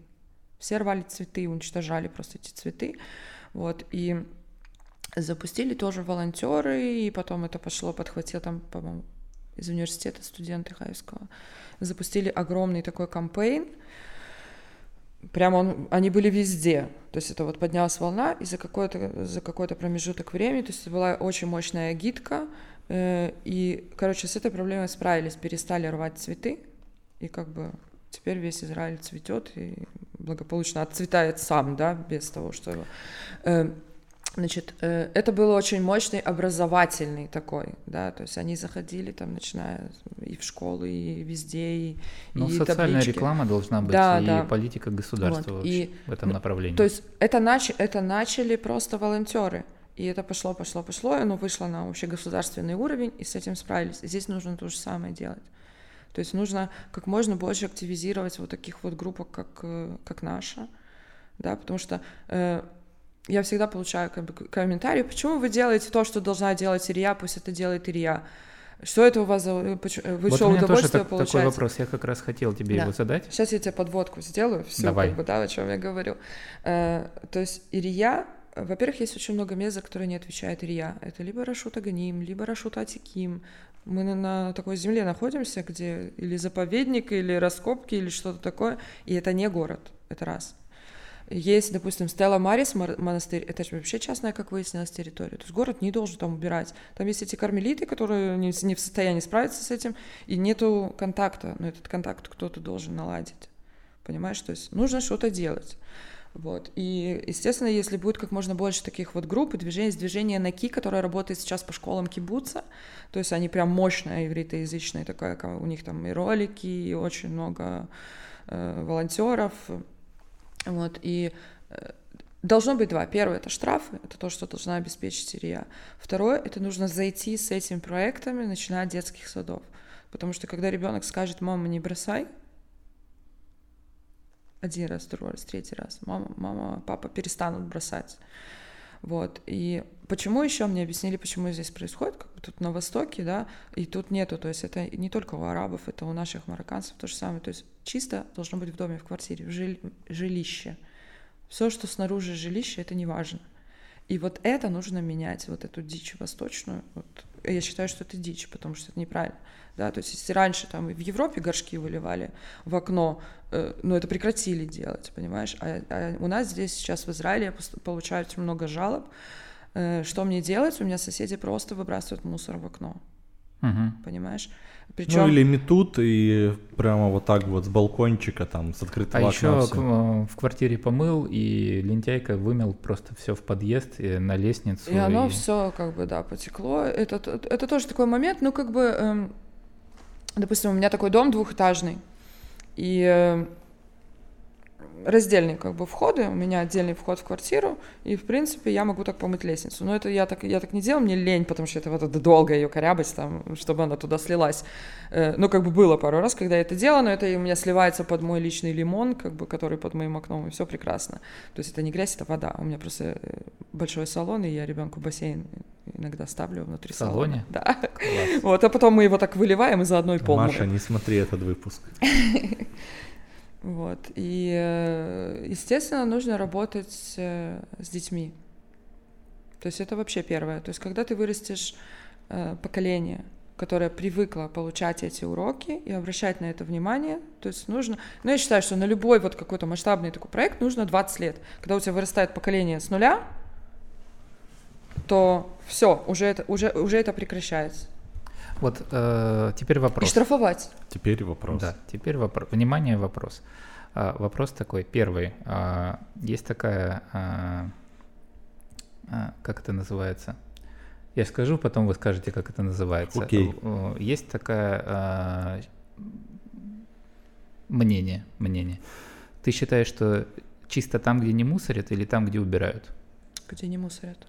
Все рвали цветы, уничтожали просто эти цветы. Вот, и запустили тоже волонтеры, и потом это пошло, подхватил там, по-моему, из университета студенты Хаевского. Запустили огромный такой кампейн, прямо он, они были везде. То есть это вот поднялась волна, и за какой-то, за какой-то промежуток времени, то есть это была очень мощная гидка, э, и, короче, с этой проблемой справились, перестали рвать цветы, и как бы теперь весь Израиль цветет и благополучно отцветает сам, да, без того, что его... Э, Значит, э, это был очень мощный образовательный такой, да, то есть они заходили там, начиная и в школы, и везде, и
Ну,
и
социальная
таблички.
реклама должна быть,
Да,
и
да.
политика государства
Вот,
вообще
и,
в этом направлении.
То есть это, нач... это начали просто волонтеры, и это пошло, пошло, пошло, и оно вышло на общегосударственный уровень, и с этим справились. Здесь нужно то же самое делать. То есть нужно как можно больше активизировать вот таких вот группах, как, э, как наша, да, потому что э, я всегда получаю как бы, комментарии, почему вы делаете то, что должна делать Илья, пусть это делает Илья. Что это у вас за... э, э, Вы
вот
что, удовольствие
так- такой
получаете?
вопрос, я как раз хотел тебе
Да.
его задать.
Сейчас я тебе подводку сделаю, все,
Давай.
как бы, да, о чем я говорю. Э, то есть Илья, во-первых, есть очень много мест, за которые не отвечает Илья. Это либо Рашут Аганим, либо Рашут Атиким. Мы на, на такой земле находимся, где или заповедник, или раскопки, или что-то такое, и это не город, это раз. Есть, допустим, Стелла Марис монастырь, это же вообще частная, как выяснилось, территория. То есть город не должен там убирать. Там есть эти кармелиты, которые не, в- состоянии справиться с этим, и нету контакта, но этот контакт кто-то должен наладить. Понимаешь, то есть нужно что-то делать. Вот. И, естественно, если будет как можно больше таких вот групп и движений, есть движение Наки, которое работает сейчас по школам кибуца, то есть они прям мощная ивритоязычная такая, ка- у них там и ролики, и очень много э, волонтеров, вот, и э, должно быть два. Первое — это штрафы, это то, что должна обеспечить РИА. Второе — это нужно зайти с этими проектами, начиная от детских садов. Потому что когда ребенок скажет, мама, не бросай, один раз, другой раз, третий раз, мама, мама, папа перестанут бросать. Вот. И почему еще мне объяснили, почему здесь происходит, как тут на Востоке, да, и тут нету, то есть это не только у арабов, это у наших марокканцев то же самое, то есть чисто должно быть в доме, в квартире, в жиль- жилище. Все, что снаружи жилища, это не важно. И вот это нужно менять, вот эту дичь восточную. Вот. Я считаю, что это дичь, потому что это неправильно. Да, то есть если раньше там в Европе горшки выливали в окно, э, ну это прекратили делать, понимаешь? А, а у нас здесь сейчас в Израиле я пос- получаю очень много жалоб. Э, что мне делать? У меня соседи просто выбрасывают мусор в окно,
Мгм.
понимаешь?
Ну
Причем
или метут и прямо вот так вот с балкончика там, с
А
открытого окна
еще
всё.
в квартире помыл, и лентяйка вымел просто все в подъезд, и на лестницу.
И оно
и-
все как бы, да, потекло. Это, это тоже такой момент, ну, как бы, эм, допустим, у меня такой дом двухэтажный, и э, раздельные как бы входы, у меня отдельный вход в квартиру, и, в принципе, я могу так помыть лестницу. Но это я так, я так не делаю, мне лень, потому что это вот это долго ее корябать, там, чтобы она туда слилась. Э, Ну, как бы было пару раз, когда я это делала, но это у меня сливается под мой личный лимон, как бы, который под моим окном, и все прекрасно. То есть это не грязь, это вода. У меня просто э, большой салон, и я ребенку бассейн иногда ставлю внутри
В
салона.
салоне?
Да.
Класс.
Вот, а потом мы его так выливаем и заодно и пол
Маша, не смотри этот выпуск.
Вот. И, э, естественно, нужно работать э, с детьми. То есть это вообще первое. То есть когда ты вырастешь э, поколение, которое привыкло получать эти уроки и обращать на это внимание, то есть нужно... Ну, я считаю, что на любой вот какой-то масштабный такой проект нужно 20 лет. Когда у тебя вырастает поколение с нуля, то все, уже это, уже, уже это прекращается.
Вот э, теперь
И
вопрос.
штрафовать.
Теперь вопрос.
Да, теперь вопрос. Внимание, вопрос. А, вопрос такой. Первый. А, есть такая, а, а, как это называется? Я скажу, потом вы скажете, как это называется.
Окей.
Э, Есть такая а, мнение, мнение. Ты считаешь, что чисто там, где не мусорят, или там, где убирают?
Где не мусорят.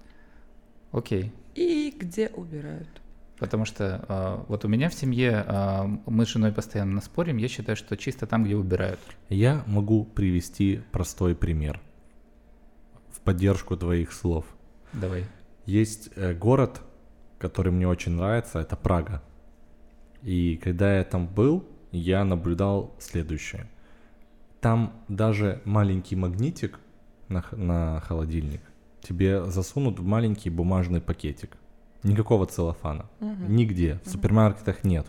Окей.
И где убирают.
Потому что а, вот у меня в семье а, мы с женой постоянно спорим. Я считаю, что чисто там, где убирают.
Я могу привести простой пример в поддержку твоих слов.
Давай.
Есть э, город, который мне очень нравится, это Прага. И когда я там был, я наблюдал следующее. Там даже маленький магнитик на, на холодильник тебе засунут в маленький бумажный пакетик. Никакого целлофана.
Угу.
Нигде. В супермаркетах нет.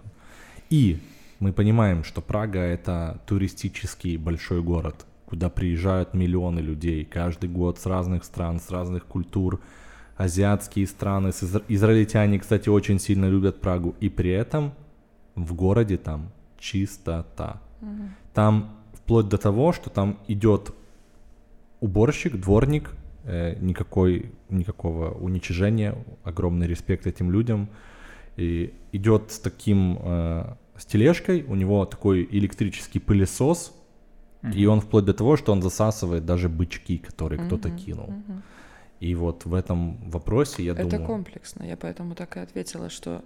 И мы понимаем, что Прага это туристический большой город, куда приезжают миллионы людей каждый год с разных стран, с разных культур, азиатские страны, изра- израильтяне, кстати, очень сильно любят Прагу, и при этом в городе там чистота.
Угу.
Там вплоть до того, что там идет уборщик, дворник, никакой, никакого уничижения, огромный респект этим людям, и идет с таким э, с тележкой, у него такой электрический пылесос, mm-hmm. и он вплоть до того, что он засасывает даже бычки, которые mm-hmm. кто-то кинул. Mm-hmm. И вот в этом вопросе я
Это
думаю...
Это комплексно, я поэтому так и ответила, что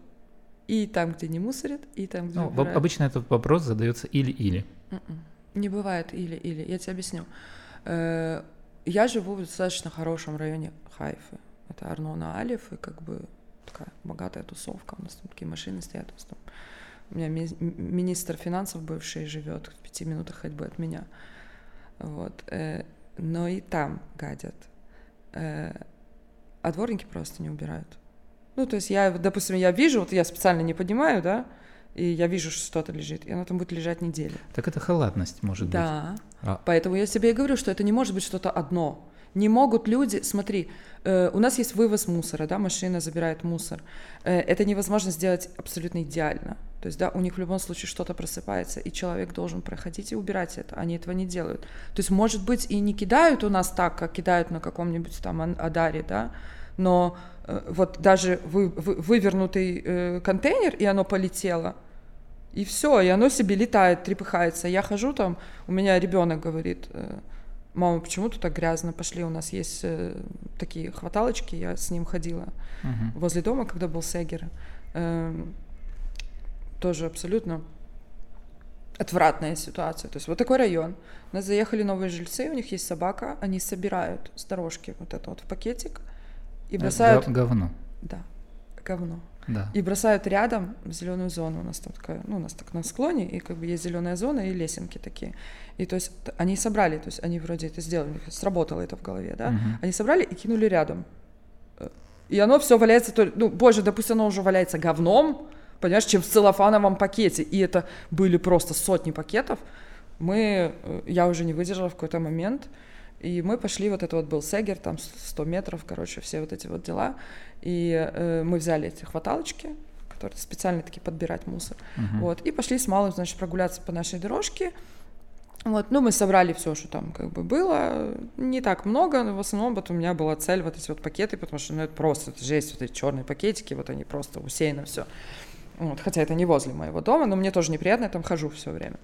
и там, где не мусорят, и там, где
ну, убирают. Обычно этот вопрос задается или-или.
М-м. Не бывает или-или, я тебе объясню. Я живу в достаточно хорошем районе Хайфы. Это Арнона Алиф, и как бы такая богатая тусовка. У нас там такие машины стоят. У, нас там... у меня ми- министр финансов бывший живет в пяти минутах ходьбы от меня. Вот. Э, но и там гадят. Э, а дворники просто не убирают. Ну, то есть я, допустим, я вижу, вот я специально не поднимаю, да, и я вижу, что что-то лежит, и оно там будет лежать неделю.
Так это халатность, может
да.
быть.
Да. А. Поэтому я себе и говорю, что это не может быть что-то одно. Не могут люди, смотри, э, у нас есть вывоз мусора, да, машина забирает мусор. Э, это невозможно сделать абсолютно идеально. То есть, да, у них в любом случае что-то просыпается, и человек должен проходить и убирать это. Они этого не делают. То есть, может быть, и не кидают у нас так, как кидают на каком-нибудь там Адаре, да, но э, вот даже вы, вы, вывернутый э, контейнер, и оно полетело, и все, и оно себе летает, трепыхается. Я хожу там, у меня ребенок говорит, э, мама, почему тут так грязно? Пошли, у нас есть э, такие хваталочки, я с ним ходила uh-huh. возле дома, когда был Сегер. Э, тоже абсолютно отвратная ситуация. То есть вот такой район. У нас заехали новые жильцы, у них есть собака, они собирают с дорожки вот это вот в пакетик и бросают...
Говно.
Да, говно.
Да.
И бросают рядом в зеленую зону. У нас там такая, ну, у нас так на склоне, и как бы есть зеленая зона и лесенки такие. И то есть они собрали, то есть они вроде это сделали, сработало это в голове, да?
Угу.
Они собрали и кинули рядом. И оно все валяется, ну, боже, допустим, оно уже валяется говном, понимаешь, чем в целлофановом пакете. И это были просто сотни пакетов. Мы, э, я уже не выдержала в какой-то момент, и мы пошли, вот это вот был Сегер, там 100 метров, короче, все вот эти вот дела. И э, мы взяли эти хваталочки, которые специально такие подбирать мусор.
Uh-huh.
Вот, и пошли с малым, значит, прогуляться по нашей дорожке. Вот, ну, мы собрали все, что там как бы было. Не так много, но в основном вот у меня была цель вот эти вот пакеты, потому что, ну, это просто это жесть, вот эти черные пакетики, вот они просто усеяны все. Вот, хотя это не возле моего дома, но мне тоже неприятно, я там хожу все время.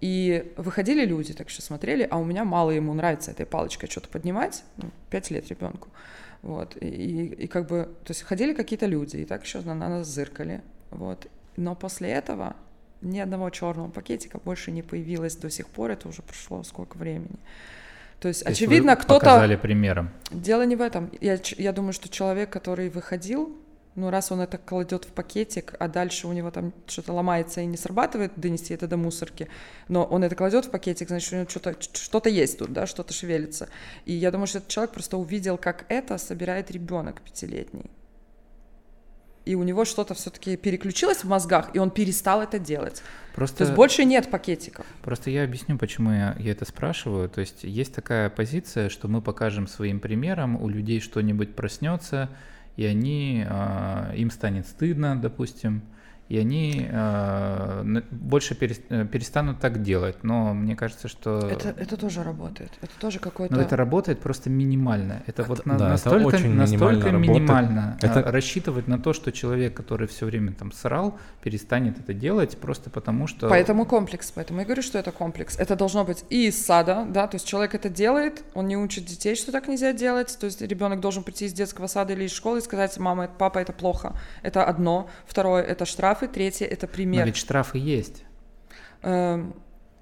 И выходили люди, так что смотрели, а у меня мало ему нравится этой палочкой что-то поднимать, ну, 5 лет ребенку. Вот, и, и как бы, то есть ходили какие-то люди, и так еще на нас зыркали, вот. Но после этого ни одного черного пакетика больше не появилось до сих пор, это уже прошло сколько времени. То есть, То очевидно, кто-то...
Показали примером.
Дело не в этом. Я, я думаю, что человек, который выходил, ну, раз он это кладет в пакетик, а дальше у него там что-то ломается и не срабатывает донести это до мусорки, но он это кладет в пакетик, значит, у него что-то что есть тут, да, что-то шевелится. И я думаю, что этот человек просто увидел, как это собирает ребенок пятилетний. И у него что-то все-таки переключилось в мозгах, и он перестал это делать. Просто, То есть больше нет пакетиков.
Просто я объясню, почему я, я это спрашиваю. То есть есть такая позиция, что мы покажем своим примером, у людей что-нибудь проснется, и они, а, им станет стыдно, допустим, и они э, больше э, перестанут так делать. Но мне кажется, что...
Это, это тоже работает. Это тоже какой-то...
Но это работает просто минимально. Это, это вот на, да, настолько, это настолько минимально это... рассчитывать на то, что человек, который все время там срал, перестанет это делать просто потому, что...
Поэтому комплекс. Поэтому я говорю, что это комплекс. Это должно быть и из сада, да, то есть человек это делает, он не учит детей, что так нельзя делать. То есть ребенок должен прийти из детского сада или из школы и сказать, мама, папа, это плохо. Это одно. Второе, это штраф штрафы, третье это пример.
Но ведь штрафы есть.
Эм...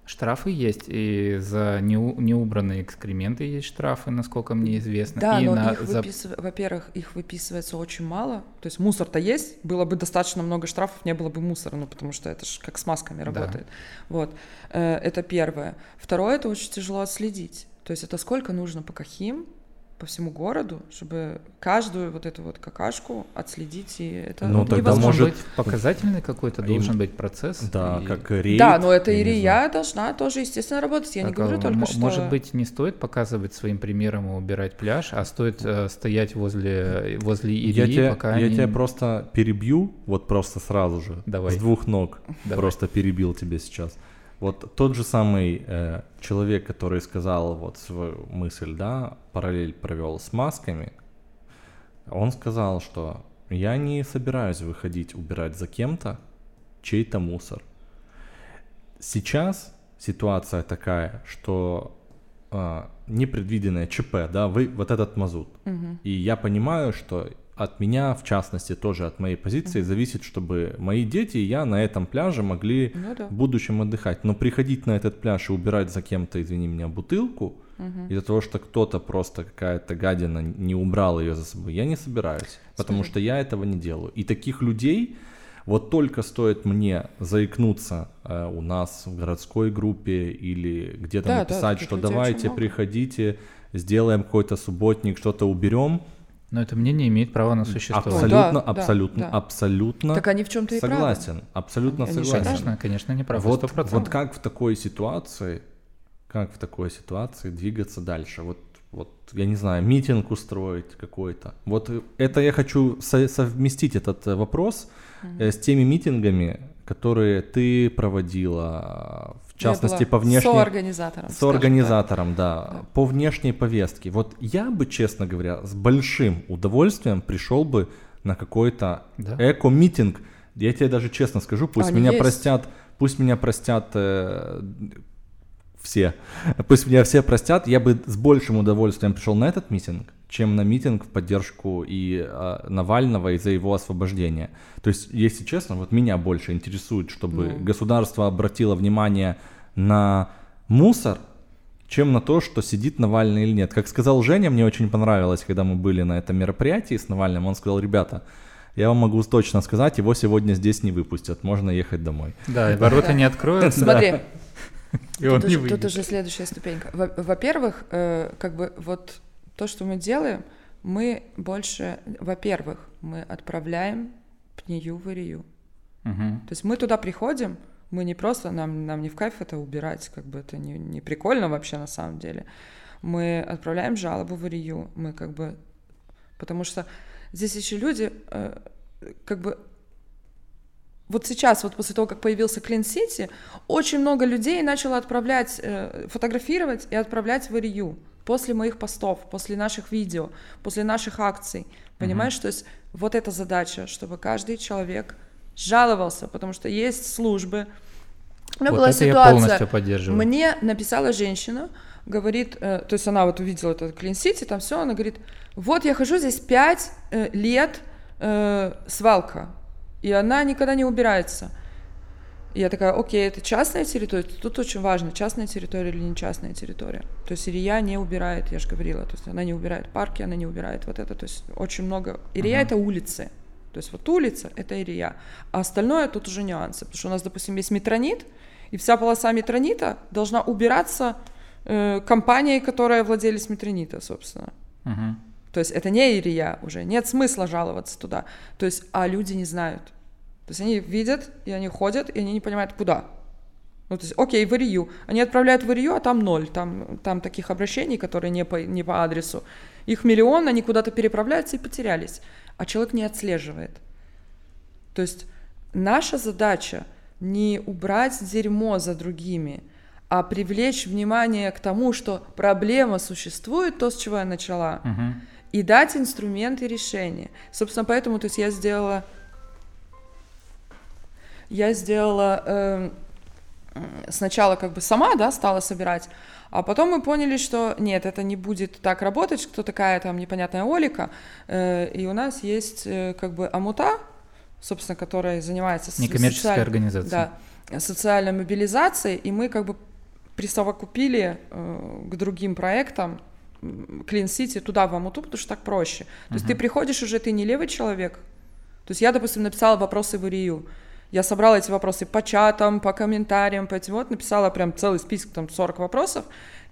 Штрафы есть, и за неубранные экскременты есть штрафы, насколько мне известно.
Да,
и
но на... их, выпис... во-первых, их выписывается очень мало. То есть мусор-то есть, было бы достаточно много штрафов, не было бы мусора, ну потому что это же как с масками работает. Да. Вот, э, это первое. Второе, это очень тяжело отследить. То есть это сколько нужно по каким по всему городу, чтобы каждую вот эту вот какашку отследить, и это
ну, тогда может быть показательный какой-то должен быть процесс.
Да, и... как рейд.
Да, но это и я должна тоже, естественно, работать. Я так, не говорю а только, что...
Может быть, не стоит показывать своим примером и убирать пляж, а стоит э, стоять возле, возле Ирии,
я тебя,
пока
Я
они...
тебя просто перебью, вот просто сразу же, Давай. с двух ног. Давай. Просто перебил тебя сейчас. Вот тот же самый э, человек, который сказал вот свою мысль, да, параллель провел с масками, он сказал, что я не собираюсь выходить убирать за кем-то чей-то мусор. Сейчас ситуация такая, что э, непредвиденное ЧП, да, вы вот этот мазут. Угу. И я понимаю, что от меня, в частности, тоже от моей позиции mm-hmm. зависит, чтобы мои дети и я на этом пляже могли ну, да. в будущем отдыхать. Но приходить на этот пляж и убирать за кем-то, извини меня, бутылку, mm-hmm. из-за того, что кто-то просто какая-то гадина не убрал ее за собой, я не собираюсь, потому что я этого не делаю. И таких людей, вот только стоит мне заикнуться э, у нас в городской группе или где-то да, написать, да, что давайте приходите, сделаем какой-то субботник, что-то уберем,
но это мнение имеет право на существование.
Абсолютно, да, абсолютно, да. абсолютно.
Так они в чем-то и
согласен,
правы.
абсолютно они согласен.
Конечно, конечно, не правы.
Вот, 100%. вот как в такой ситуации, как в такой ситуации двигаться дальше? Вот, вот я не знаю, митинг устроить какой-то. Вот это я хочу со- совместить этот э, вопрос угу. с теми митингами, которые ты проводила частности, по внешней...
Соорганизатором.
Соорганизатором, да, да. По внешней повестке. Вот я бы, честно говоря, с большим удовольствием пришел бы на какой-то да? эко-митинг. Я тебе даже честно скажу, пусть Они меня есть. простят, пусть меня простят э, все, пусть меня все простят, я бы с большим удовольствием пришел на этот митинг, чем на митинг в поддержку и э, Навального и за его освобождение. То есть, если честно, вот меня больше интересует, чтобы mm. государство обратило внимание на мусор, чем на то, что сидит Навальный или нет. Как сказал Женя, мне очень понравилось, когда мы были на этом мероприятии с Навальным, он сказал, ребята, я вам могу точно сказать, его сегодня здесь не выпустят, можно ехать домой.
Да, и ворота не откроются.
Смотри, тут, уже, тут уже следующая ступенька. Во-первых, э, как бы вот то, что мы делаем, мы больше, во-первых, мы отправляем пнию в Ирию. Угу. То есть мы туда приходим, мы не просто, нам, нам не в кайф это убирать, как бы это не, не прикольно вообще на самом деле. Мы отправляем жалобу в Ирию, мы как бы, потому что здесь еще люди, э, как бы вот сейчас, вот после того, как появился Clean City, очень много людей начало отправлять, э, фотографировать и отправлять в Ирию после моих постов, после наших видео, после наших акций. Понимаешь, mm-hmm. то есть вот эта задача, чтобы каждый человек жаловался, потому что есть службы. У меня вот была ситуация. Мне написала женщина, говорит, э, то есть она вот увидела этот Clean City, там все, она говорит, вот я хожу здесь пять э, лет, э, свалка, и она никогда не убирается. И я такая, окей, это частная территория, тут очень важно, частная территория или не частная территория. То есть Ирия не убирает, я же говорила, то есть она не убирает парки, она не убирает вот это, то есть очень много. Ирия uh-huh. это улицы, то есть вот улица — это Ирия, а остальное тут уже нюансы, потому что у нас, допустим, есть метронит, и вся полоса метронита должна убираться э, компанией, которая владелец метронита, собственно. Uh-huh. То есть это не Ирия уже, нет смысла жаловаться туда. То есть, а люди не знают. То есть они видят, и они ходят, и они не понимают, куда. Ну, то есть, окей, в Ирию. Они отправляют в Ирию, а там ноль. Там, там таких обращений, которые не по, не по адресу. Их миллион, они куда-то переправляются и потерялись а человек не отслеживает. То есть наша задача не убрать дерьмо за другими, а привлечь внимание к тому, что проблема существует, то, с чего я начала, uh-huh. и дать инструменты решения. Собственно, поэтому то есть я сделала, я сделала э, сначала как бы сама, да, стала собирать, а потом мы поняли, что нет, это не будет так работать, кто такая там непонятная Олика. Э, и у нас есть э, как бы Амута, собственно, которая занимается...
Некоммерческая социаль... организация.
Да, социальной мобилизацией, и мы как бы присовокупили э, к другим проектам Clean City туда, в Амуту, потому что так проще. То uh-huh. есть ты приходишь уже, ты не левый человек. То есть я, допустим, написала вопросы в Ирию. Я собрала эти вопросы по чатам, по комментариям, по этим вот, написала прям целый список, там 40 вопросов,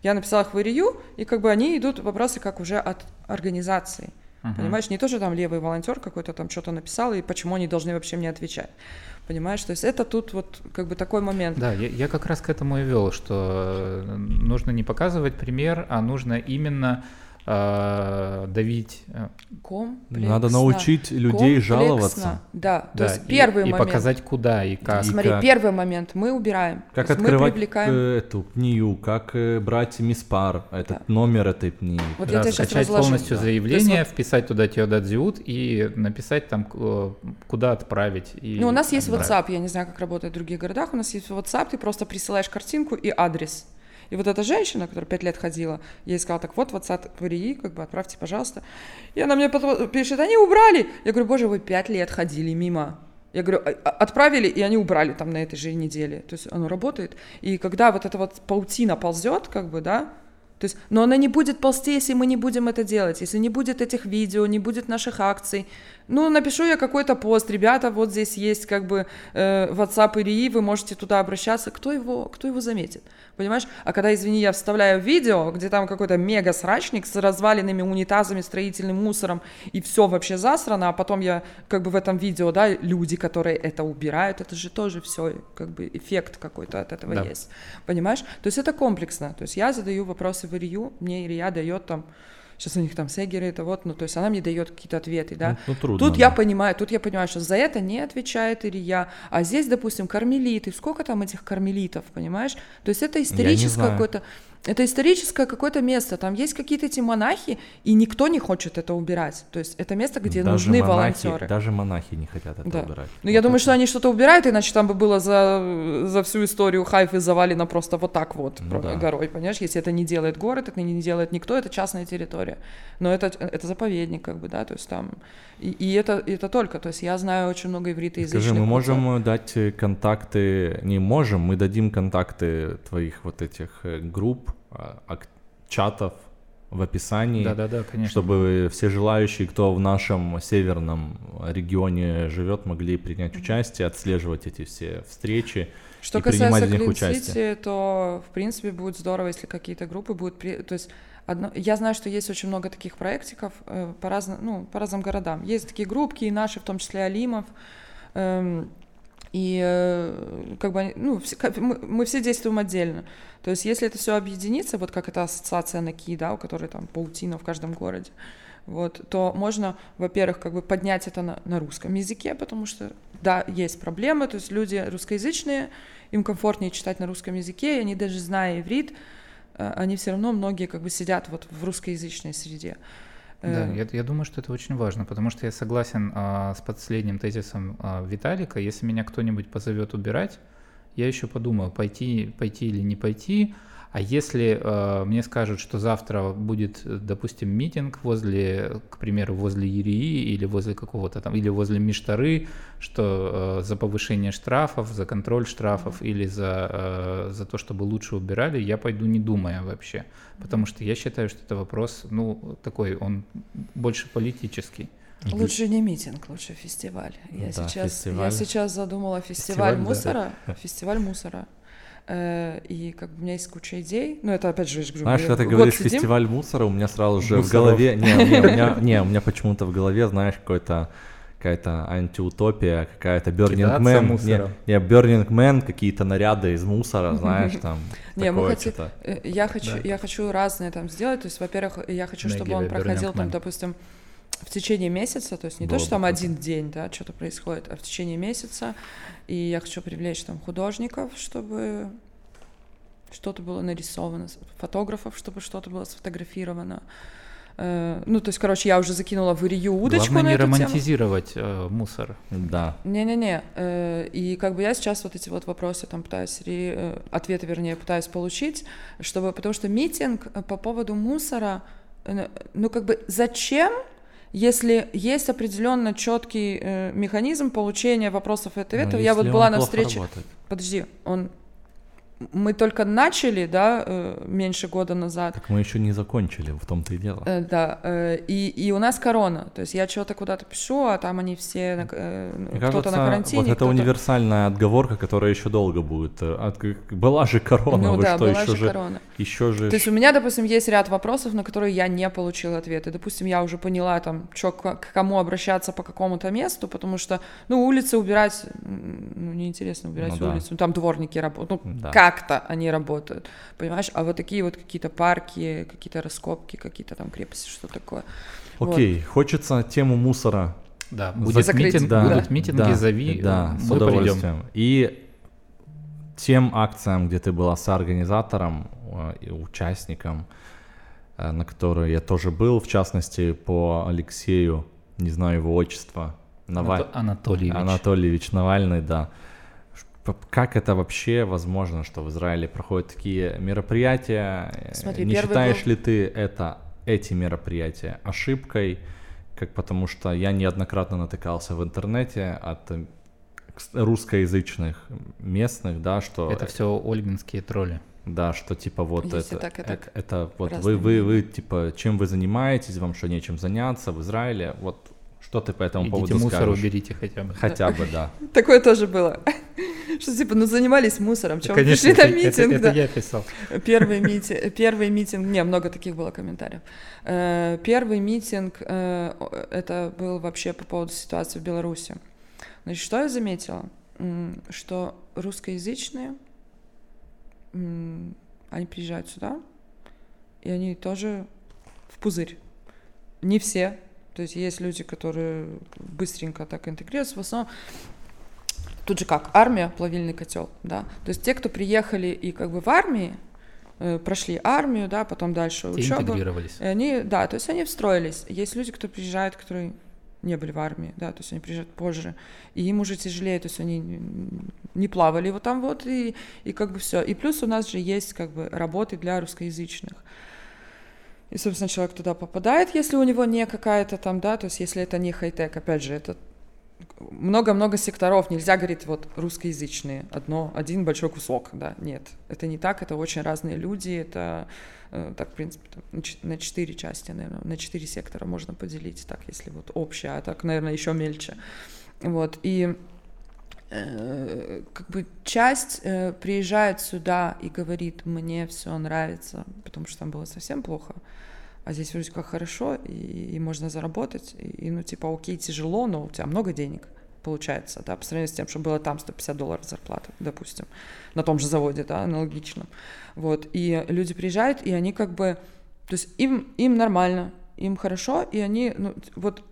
я написала их в Ирию, и как бы они идут, вопросы как уже от организации. Uh-huh. Понимаешь, не то, что там левый волонтер какой-то там что-то написал, и почему они должны вообще мне отвечать. Понимаешь, то есть это тут вот как бы такой момент.
Да, я, я как раз к этому и вел, что нужно не показывать пример, а нужно именно э, давить. Э,
комплексно.
Надо научить людей комплексно. жаловаться.
Да, да, то есть первый
и,
момент.
И показать куда и как.
Смотри,
и как.
первый момент мы убираем.
Как открывать мы привлекаем... Э, эту пнию, как брать миспар, этот да. номер этой пнии.
Вот да, я тебе скачать полностью да. заявление, вот... вписать туда Теодадзиут и написать там, куда отправить. И
ну, у нас есть WhatsApp, я не знаю, как работает в других городах, у нас есть WhatsApp, ты просто присылаешь картинку и адрес. И вот эта женщина, которая пять лет ходила, я ей сказала, так вот, WhatsApp Рии, как бы отправьте, пожалуйста. И она мне пишет, они убрали. Я говорю, боже, вы пять лет ходили мимо. Я говорю, «А, а, отправили, и они убрали там на этой же неделе. То есть оно работает. И когда вот эта вот паутина ползет, как бы, да, то есть, но она не будет ползти, если мы не будем это делать, если не будет этих видео, не будет наших акций. Ну, напишу я какой-то пост, ребята, вот здесь есть как бы э, WhatsApp Ирии, вы можете туда обращаться, кто его, кто его заметит? Понимаешь? А когда, извини, я вставляю видео, где там какой-то мега-срачник с разваленными унитазами, строительным мусором, и все вообще засрано, а потом я как бы в этом видео, да, люди, которые это убирают, это же тоже все как бы эффект какой-то от этого да. есть, понимаешь? То есть это комплексно, то есть я задаю вопросы в Илью, мне Илья дает там сейчас у них там сегеры, это вот, ну, то есть она мне дает какие-то ответы, да. Ну, ну, трудно, тут да. я понимаю, тут я понимаю, что за это не отвечает Илья, а здесь, допустим, кармелиты, сколько там этих кармелитов, понимаешь? То есть это историческое какое-то это историческое какое-то место, там есть какие-то эти монахи, и никто не хочет это убирать. То есть это место, где даже нужны монахи, волонтеры.
Даже монахи не хотят это да. убирать.
Ну, вот я думаю, что они что-то убирают, иначе там бы было за, за всю историю Хайфы завалено просто вот так вот ну, да. горой, понимаешь? Если это не делает город, это не делает никто, это частная территория. Но это, это заповедник, как бы, да, то есть там... И, и это, это только, то есть я знаю очень много ивритоязычных...
Скажи, мы можем дать контакты, не можем, мы дадим контакты твоих вот этих э, групп, чатов в описании,
да, да, да, конечно.
чтобы все желающие, кто в нашем северном регионе живет, могли принять участие, отслеживать эти все встречи.
Что
и
касается
принимать в них участие.
то в принципе будет здорово, если какие-то группы будут, при... то есть одно... я знаю, что есть очень много таких проектиков э, по разным, ну по разным городам. Есть такие группки и наши, в том числе Алимов. Эм, и э, как бы, ну, мы, все действуем отдельно. То есть если это все объединится, вот как эта ассоциация НАКИ, да, у которой там паутина в каждом городе, вот, то можно, во-первых, как бы поднять это на, на русском языке, потому что, да, есть проблемы, то есть люди русскоязычные, им комфортнее читать на русском языке, и они даже зная иврит, э, они все равно многие как бы сидят вот в русскоязычной среде.
Да, э, я, я думаю, что это очень важно, потому что я согласен а, с последним тезисом а, Виталика. Если меня кто-нибудь позовет убирать, я еще подумаю, пойти, пойти или не пойти. А если э, мне скажут, что завтра будет, допустим, митинг возле, к примеру, возле Ерии или возле какого-то там, или возле Миштары, что э, за повышение штрафов, за контроль штрафов или за, э, за то, чтобы лучше убирали, я пойду не думая вообще. Потому что я считаю, что это вопрос, ну, такой, он больше политический.
Лучше не митинг, лучше фестиваль. Я, да, сейчас, фестиваль. я сейчас задумала фестиваль, фестиваль мусора. Да. Фестиваль мусора. Э, и как бы у меня есть куча идей. Ну, это опять же, я
говорю, Знаешь, когда ты говоришь сидим. фестиваль мусора, у меня сразу же Мусоров. в голове... Не, не, у меня, не, у меня почему-то в голове, знаешь, какой-то какая-то антиутопия, какая-то Burning Man. Не, не, Burning Man, какие-то наряды из мусора, знаешь, там.
Не, мы хотим, э, я хочу, я хочу разные там сделать. То есть, во-первых, я хочу, чтобы он проходил там, допустим, в течение месяца, то есть не Было то, что там один день, да, что-то происходит, а в течение месяца. И я хочу привлечь там художников, чтобы что-то было нарисовано, фотографов, чтобы что-то было сфотографировано. Э, ну, то есть, короче, я уже закинула в Ирию удочку
Главное
на
не романтизировать э, мусор.
Да.
Не-не-не. Э, и как бы я сейчас вот эти вот вопросы там пытаюсь, ре, э, ответы, вернее, пытаюсь получить, чтобы, потому что митинг по поводу мусора, ну, как бы зачем если есть определенно четкий э, механизм получения вопросов и ответов, я вот была на встрече. Подожди, он мы только начали, да, э, меньше года назад.
Так мы еще не закончили, в том-то и дело.
Э, да, э, и, и у нас корона, то есть я что-то куда-то пишу, а там они все, кто-то на карантине.
Вот это универсальная отговорка, которая еще долго будет. Была же корона, ну, вы да, что, была еще же, корона. еще же...
То есть у меня, допустим, есть ряд вопросов, на которые я не получила ответы. Допустим, я уже поняла, там, что, к кому обращаться по какому-то месту, потому что, ну, улицы убирать, ну, неинтересно убирать ну, улицу, да. там дворники работают, ну, да. Как-то они работают, понимаешь? А вот такие вот какие-то парки, какие-то раскопки, какие-то там крепости, что такое.
Окей, вот. хочется тему мусора
да, будет закрыть, митинг, да, будут митинги, да, зови,
да, мы с удовольствием. Придем. И тем акциям, где ты была соорганизатором э, и участником, э, на которые я тоже был, в частности, по Алексею, не знаю его отчество,
Наваль... Анатольевич.
Анатольевич Навальный, да. Как это вообще возможно, что в Израиле проходят такие мероприятия? Смотри, Не считаешь был... ли ты это, эти мероприятия ошибкой? Как потому что я неоднократно натыкался в интернете от э, русскоязычных местных, да, что...
Это все ольгинские тролли.
Да, что типа вот Если это, так, это, это, это вот вы, вы, вы, типа, чем вы занимаетесь, вам что, нечем заняться в Израиле, вот что ты по этому Идите поводу
мусор
скажешь?
уберите хотя бы.
Хотя бы, да.
Такое тоже было. Что типа, ну занимались мусором, что пришли на митинг.
Это я писал.
Первый митинг, первый митинг, не, много таких было комментариев. Э, первый митинг, э, это был вообще по поводу ситуации в Беларуси. Значит, что я заметила? Что русскоязычные, они приезжают сюда, и они тоже в пузырь. Не все, то есть есть люди, которые быстренько так интегрируются, в основном тут же как армия, плавильный котел, да. То есть те, кто приехали и как бы в армии, э, прошли армию, да, потом дальше
те учебу. интегрировались.
И они, да, то есть они встроились. Есть люди, кто приезжают, которые не были в армии, да, то есть они приезжают позже, и им уже тяжелее, то есть они не плавали вот там вот, и, и как бы все. И плюс у нас же есть как бы работы для русскоязычных. И, собственно, человек туда попадает, если у него не какая-то там, да, то есть если это не хай-тек, опять же, это много-много секторов, нельзя говорить вот русскоязычные, одно, один большой кусок, да, нет, это не так, это очень разные люди, это э, так, в принципе, на четыре части, наверное, на четыре сектора можно поделить, так, если вот общее, а так, наверное, еще мельче, вот, и как бы часть э, приезжает сюда и говорит, мне все нравится, потому что там было совсем плохо, а здесь вроде как хорошо, и, и можно заработать, и, и, ну, типа, окей, тяжело, но у тебя много денег получается, да, по сравнению с тем, что было там 150 долларов зарплаты, допустим, на том же заводе, да, аналогичном, вот, и люди приезжают, и они как бы, то есть им, им нормально, им хорошо, и они, ну, вот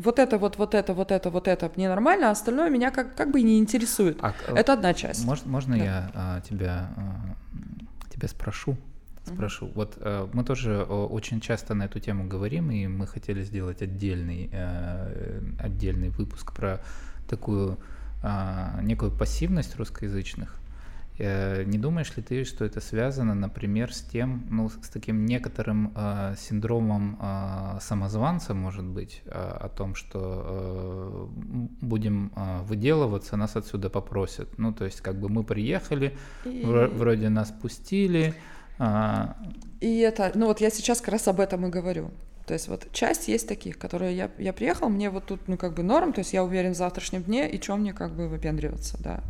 вот это, вот, вот это, вот это, вот это мне нормально, а остальное меня как, как бы не интересует. А, это одна часть.
Может, можно да. я а, тебя, а, тебя спрошу? спрошу. Mm-hmm. Вот э, мы тоже э, очень часто на эту тему говорим, и мы хотели сделать отдельный, э, отдельный выпуск про такую э, некую пассивность русскоязычных. Э, не думаешь ли ты, что это связано, например, с тем, ну, с таким некоторым э, синдромом э, самозванца, может быть, э, о том, что э, будем э, выделываться, нас отсюда попросят. Ну, то есть, как бы мы приехали, и... вроде нас пустили,
а... И это, ну вот я сейчас как раз об этом и говорю. То есть вот часть есть таких, которые я, я приехал, мне вот тут, ну, как бы норм, то есть я уверен в завтрашнем дне, и чем мне как бы выпендриваться, да.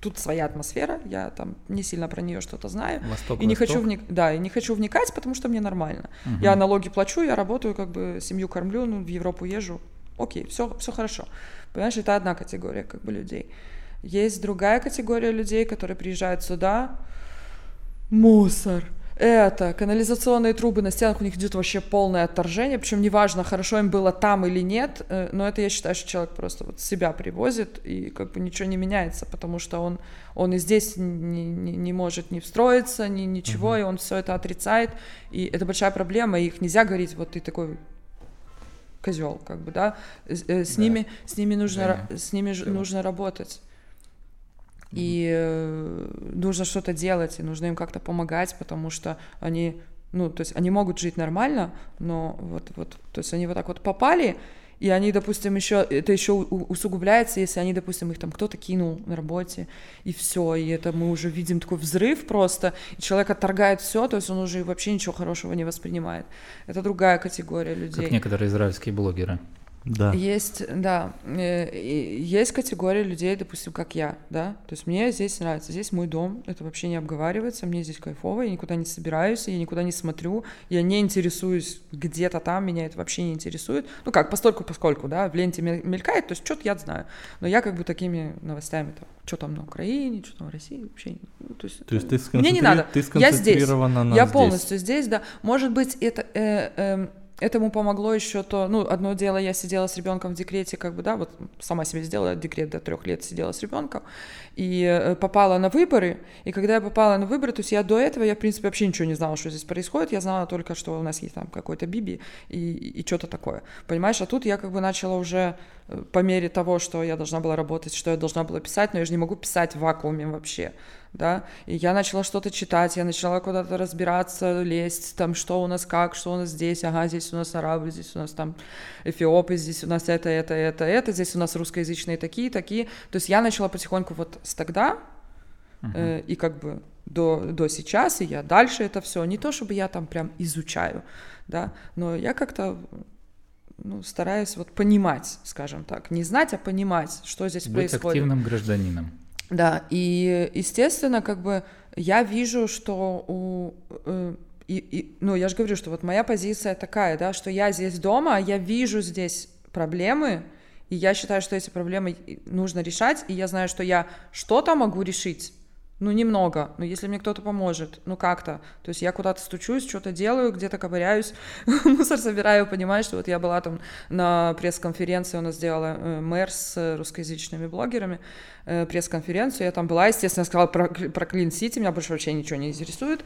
Тут своя атмосфера, я там не сильно про нее что-то знаю.
Восток,
и не
Восток.
хочу вник... да, и не хочу вникать, потому что мне нормально. Угу. Я налоги плачу, я работаю, как бы семью кормлю, ну, в Европу езжу. Окей, все, все хорошо. Понимаешь, это одна категория как бы людей. Есть другая категория людей, которые приезжают сюда, мусор, это, канализационные трубы на стенах, у них идет вообще полное отторжение, причем неважно, хорошо им было там или нет, э, но это я считаю, что человек просто вот себя привозит, и как бы ничего не меняется, потому что он, он и здесь не, не, не может не встроиться, ни, ничего, uh-huh. и он все это отрицает, и это большая проблема, и их нельзя говорить, вот ты такой козел, как бы, да, с, э, с да. ними, с ними нужно, с ними нужно работать и э, нужно что-то делать, и нужно им как-то помогать, потому что они, ну, то есть они могут жить нормально, но вот, вот, то есть они вот так вот попали, И они, допустим, еще, это еще усугубляется, если они, допустим, их там кто-то кинул на работе, и все, и это мы уже видим такой взрыв просто, и человек отторгает все, то есть он уже вообще ничего хорошего не воспринимает. Это другая категория людей.
Как некоторые израильские блогеры.
Да.
Есть, да, э, есть категория людей, допустим, как я, да, то есть мне здесь нравится, здесь мой дом, это вообще не обговаривается, мне здесь кайфово, я никуда не собираюсь, я никуда не смотрю, я не интересуюсь где-то там, меня это вообще не интересует, ну как, постольку поскольку, да, в ленте мелькает, то есть что-то я знаю, но я как бы такими новостями, там, что там на Украине, что там в России, вообще, ну, то есть,
то есть ты
мне не надо,
ты
я здесь,
на
я
здесь.
полностью здесь, да, может быть, это... Э, э, этому помогло еще то, ну, одно дело, я сидела с ребенком в декрете, как бы, да, вот сама себе сделала декрет до трех лет, сидела с ребенком, и э, попала на выборы, и когда я попала на выборы, то есть я до этого, я, в принципе, вообще ничего не знала, что здесь происходит, я знала только, что у нас есть там какой-то Биби и, и что-то такое, понимаешь, а тут я как бы начала уже э, по мере того, что я должна была работать, что я должна была писать, но я же не могу писать в вакууме вообще, да, и я начала что-то читать, я начала куда-то разбираться, лезть, там, что у нас как, что у нас здесь, ага, здесь у нас арабы, здесь у нас там эфиопы, здесь у нас это, это, это, это, здесь у нас русскоязычные такие, такие, то есть я начала потихоньку вот с тогда, uh-huh. э, и как бы до, до сейчас, и я дальше это все, не то чтобы я там прям изучаю, да, но я как-то ну, стараюсь вот понимать, скажем так, не знать, а понимать, что здесь
Быть
происходит.
Быть активным гражданином.
Да, и, естественно, как бы я вижу, что у... Э, и, и, ну, я же говорю, что вот моя позиция такая, да, что я здесь дома, я вижу здесь проблемы, и я считаю, что эти проблемы нужно решать, и я знаю, что я что-то могу решить, ну, немного, но если мне кто-то поможет, ну, как-то, то есть я куда-то стучусь, что-то делаю, где-то ковыряюсь, мусор собираю, понимаешь, что вот я была там на пресс-конференции, у нас сделала э, мэр с русскоязычными блогерами, э, пресс-конференцию, я там была, естественно, сказала про, про Clean City, меня больше вообще ничего не интересует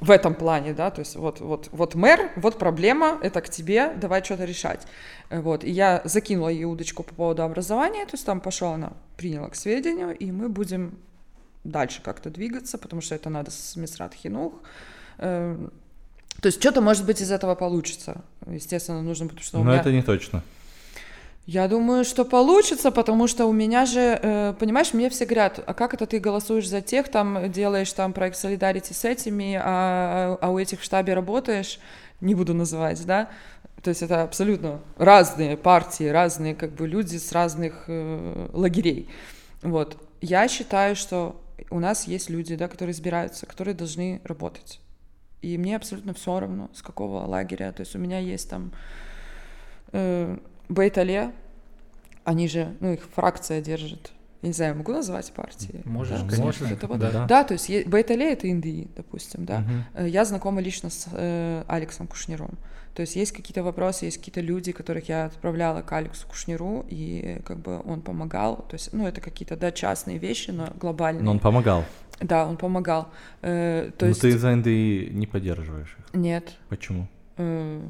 в этом плане, да, то есть вот, вот, вот мэр, вот проблема, это к тебе, давай что-то решать, вот, и я закинула ей удочку по поводу образования, то есть там пошла она, приняла к сведению, и мы будем дальше как-то двигаться, потому что это надо с Мисрат Хинух. Эм, то есть что-то, может быть, из этого получится. Естественно, нужно, потому что
Но
меня...
это не точно.
Я думаю, что получится, потому что у меня же, э, понимаешь, мне все говорят, а как это ты голосуешь за тех, там делаешь там проект солидарити с этими, а, а у этих в штабе работаешь, не буду называть, да, то есть это абсолютно разные партии, разные как бы люди с разных э, лагерей, вот. Я считаю, что у нас есть люди, да, которые избираются, которые должны работать. И мне абсолютно все равно, с какого лагеря. То есть у меня есть там э, Бейтале, они же, ну, их фракция держит. Я не знаю, могу назвать партии?
Можешь,
да?
конечно.
Это вот,
да.
да, то есть Бейтале — это Индии, допустим, да.
Угу.
Я знакома лично с э, Алексом Кушниром. То есть есть какие-то вопросы, есть какие-то люди, которых я отправляла к Алексу Кушниру, и как бы он помогал. То есть, ну, это какие-то, да, частные вещи, но глобальные.
Но он помогал.
Да, он помогал. Э, то
но
есть...
ты за НДИ не поддерживаешь их?
Нет.
Почему?
Э,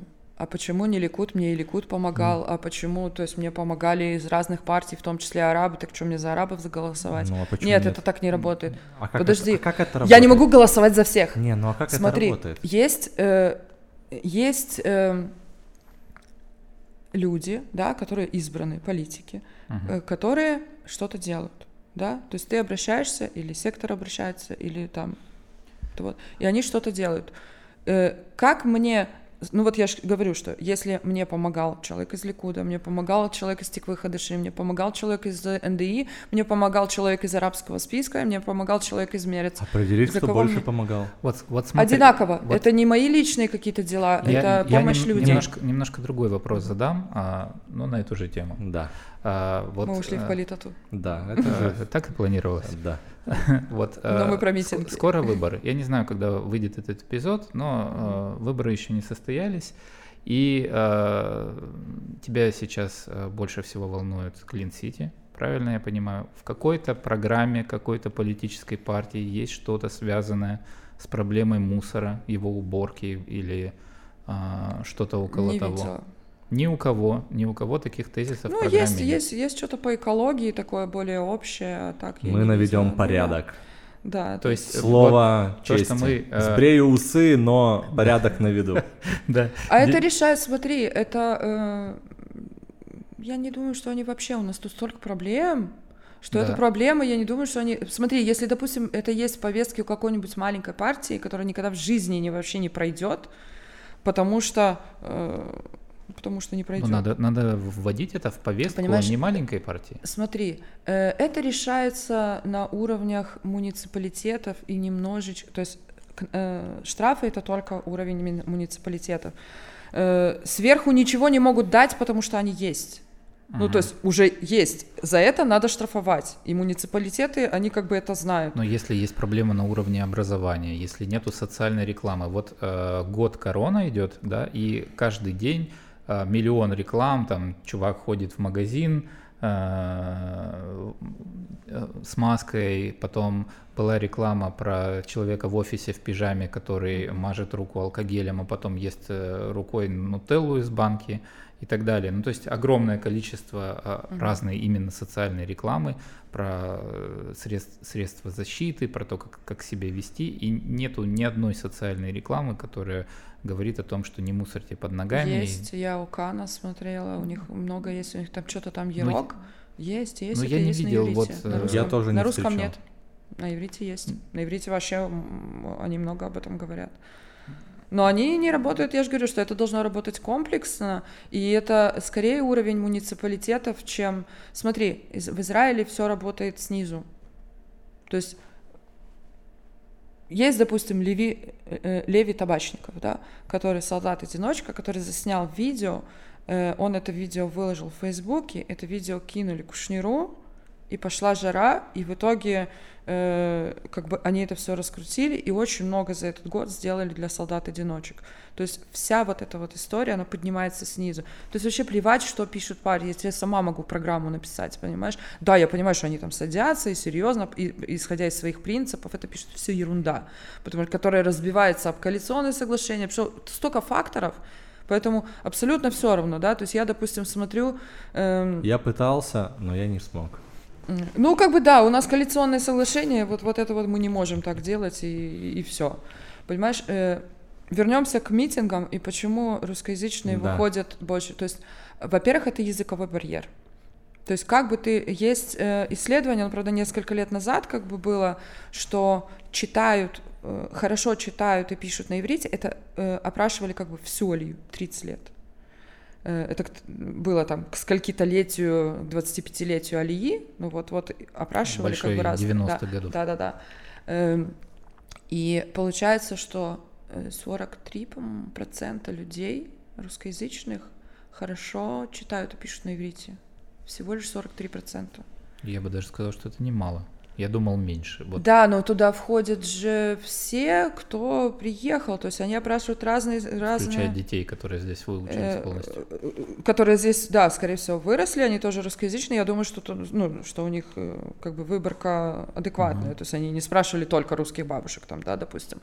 а почему не Ликут? Мне и Ликут помогал, mm. а почему, то есть мне помогали из разных партий, в том числе арабы, так что мне за арабов заголосовать?
Ну, а
нет,
нет,
это так не работает.
А как
Подожди,
это, а как это работает?
я не могу голосовать за всех.
Не, ну а как
Смотри,
это работает?
есть, э, есть э, люди, да, которые избраны, политики,
Мгм.
э, которые что-то делают, да, то есть ты обращаешься, или сектор обращается, или там, вот, и они что-то делают. Э, Как мне ну вот я же говорю, что если мне помогал человек из Ликуда, мне помогал человек из Тиквы Хадыши, мне помогал человек из НДИ, мне помогал человек из арабского списка, мне помогал человек из Мерец.
Определить,
За
кто больше
мне-
помогал.
Вот, вот смотри,
Одинаково.
вот
Это не мои личные какие-то дела,
я-
это
я
помощь
нем-
людей.
Немножко, немножко другой вопрос задам, а, но на эту же тему.
Да,
А, вот,
Мы ушли
а,
в политоту.
да, это
э. Так и планировалось.
Да.
Вот,
Но
э,
мы про митинги.
Скоро выборы. Я не знаю, когда выйдет этот эпизод, но э, выборы еще не состоялись. И э, тебя сейчас э, больше всего волнует Клин Сити, правильно я понимаю? В какой-то программе какой-то политической партии есть что-то связанное с проблемой мусора, его уборки или э, что-то около
не
того?
видела.
Ни у кого, ни у кого таких тезисов в
Ну,
программе
есть,
нет.
есть, есть что-то по экологии такое более общее, а так
Мы наведем
видела. Ну,
порядок.
Да,
То есть э,
Слово
вот то,
чести.
что мы, э,
Сбрею усы, но порядок наведу.
да.
А это решает, смотри, это, э, я не думаю, что они вообще, у нас тут столько проблем, что да. это проблема, я не думаю, что они... Смотри, если, допустим, это есть в повестке у какой-нибудь маленькой партии, которая никогда в жизни не, вообще не пройдет, потому что... Э, потому что не пройдет.
Ну, надо, надо вводить это в повестку Понимаешь, не маленькой партии.
Смотри, э, это решается на уровнях муниципалитетов и немножечко... То есть э, штрафы — это только уровень муниципалитетов. Э, сверху ничего не могут дать, потому что они есть. Ну, то есть уже есть. За это надо штрафовать. И муниципалитеты, они как бы это знают.
Но если есть проблема на уровне образования, если нету социальной рекламы, вот э, год корона идет, да, и каждый день миллион реклам, там чувак ходит в магазин, э, э, с маской, потом была реклама про человека в офисе в пижаме, который мажет руку алкогелем, а потом ест э, рукой нутеллу из банки и так далее. Ну, то есть огромное количество угу. разной именно социальной рекламы про э, средств, средства защиты, про то, как, как себя вести, и нету ни одной социальной рекламы, которая говорит о том, что не мусорьте под ногами.
Есть, я у Кана смотрела, у них много есть, у них там что-то там ерок. Ну, есть, есть.
Ну, я не
есть
видел, вот...
На
русском, я тоже не
На русском
встречал.
нет. На иврите есть. На иврите вообще они много об этом говорят. Но они не работают, я же говорю, что это должно работать комплексно, и это скорее уровень муниципалитетов, чем... Смотри, в Израиле все работает снизу. То есть есть, допустим, Леви, э, э, Леви Табачников, да, который солдат-одиночка, который заснял видео, э, он это видео выложил в Фейсбуке, это видео кинули Кушниру, и пошла жара, и в итоге э, как бы они это все раскрутили и очень много за этот год сделали для солдат-одиночек. То есть вся вот эта вот история, она поднимается снизу. То есть вообще плевать, что пишут парни, если я сама могу программу написать, понимаешь? Да, я понимаю, что они там садятся и серьезно, и, исходя из своих принципов, это пишут все ерунда, потому что которая разбивается об коалиционные соглашения, что столько факторов, Поэтому абсолютно все равно, да. То есть я, допустим, смотрю.
Эм... Я пытался, но я не смог.
Ну, как бы да, у нас коалиционное соглашение, вот, вот это вот мы не можем так делать, и, и все. Понимаешь, э, вернемся к митингам и почему русскоязычные да. выходят больше. То есть, во-первых, это языковой барьер. То есть как бы ты... Есть э, исследование, ну, правда, несколько лет назад как бы было, что читают, э, хорошо читают и пишут на иврите, это э, опрашивали как бы всю Алию, 30 лет. Э, это было там к скольки-то летию, 25-летию Алии, ну вот, вот опрашивали
Большой
как бы раз.
90-х да, годов.
Да, да, да. Эм, и получается, что 43, э, по-моему, процента людей русскоязычных хорошо читают и пишут на иврите. Всего лишь 43 процента.
Я бы даже сказал, что это немало. Я думал меньше.
Вот. Да, но туда входят же все, кто приехал, то есть они опрашивают разные... разные...
Включая детей, которые здесь выучились э, полностью.
Которые здесь, да, скорее всего, выросли, они тоже русскоязычные, я думаю, что, ну, что у них э, как бы выборка адекватная, uh-huh. то есть они не спрашивали только русских бабушек там, да, допустим.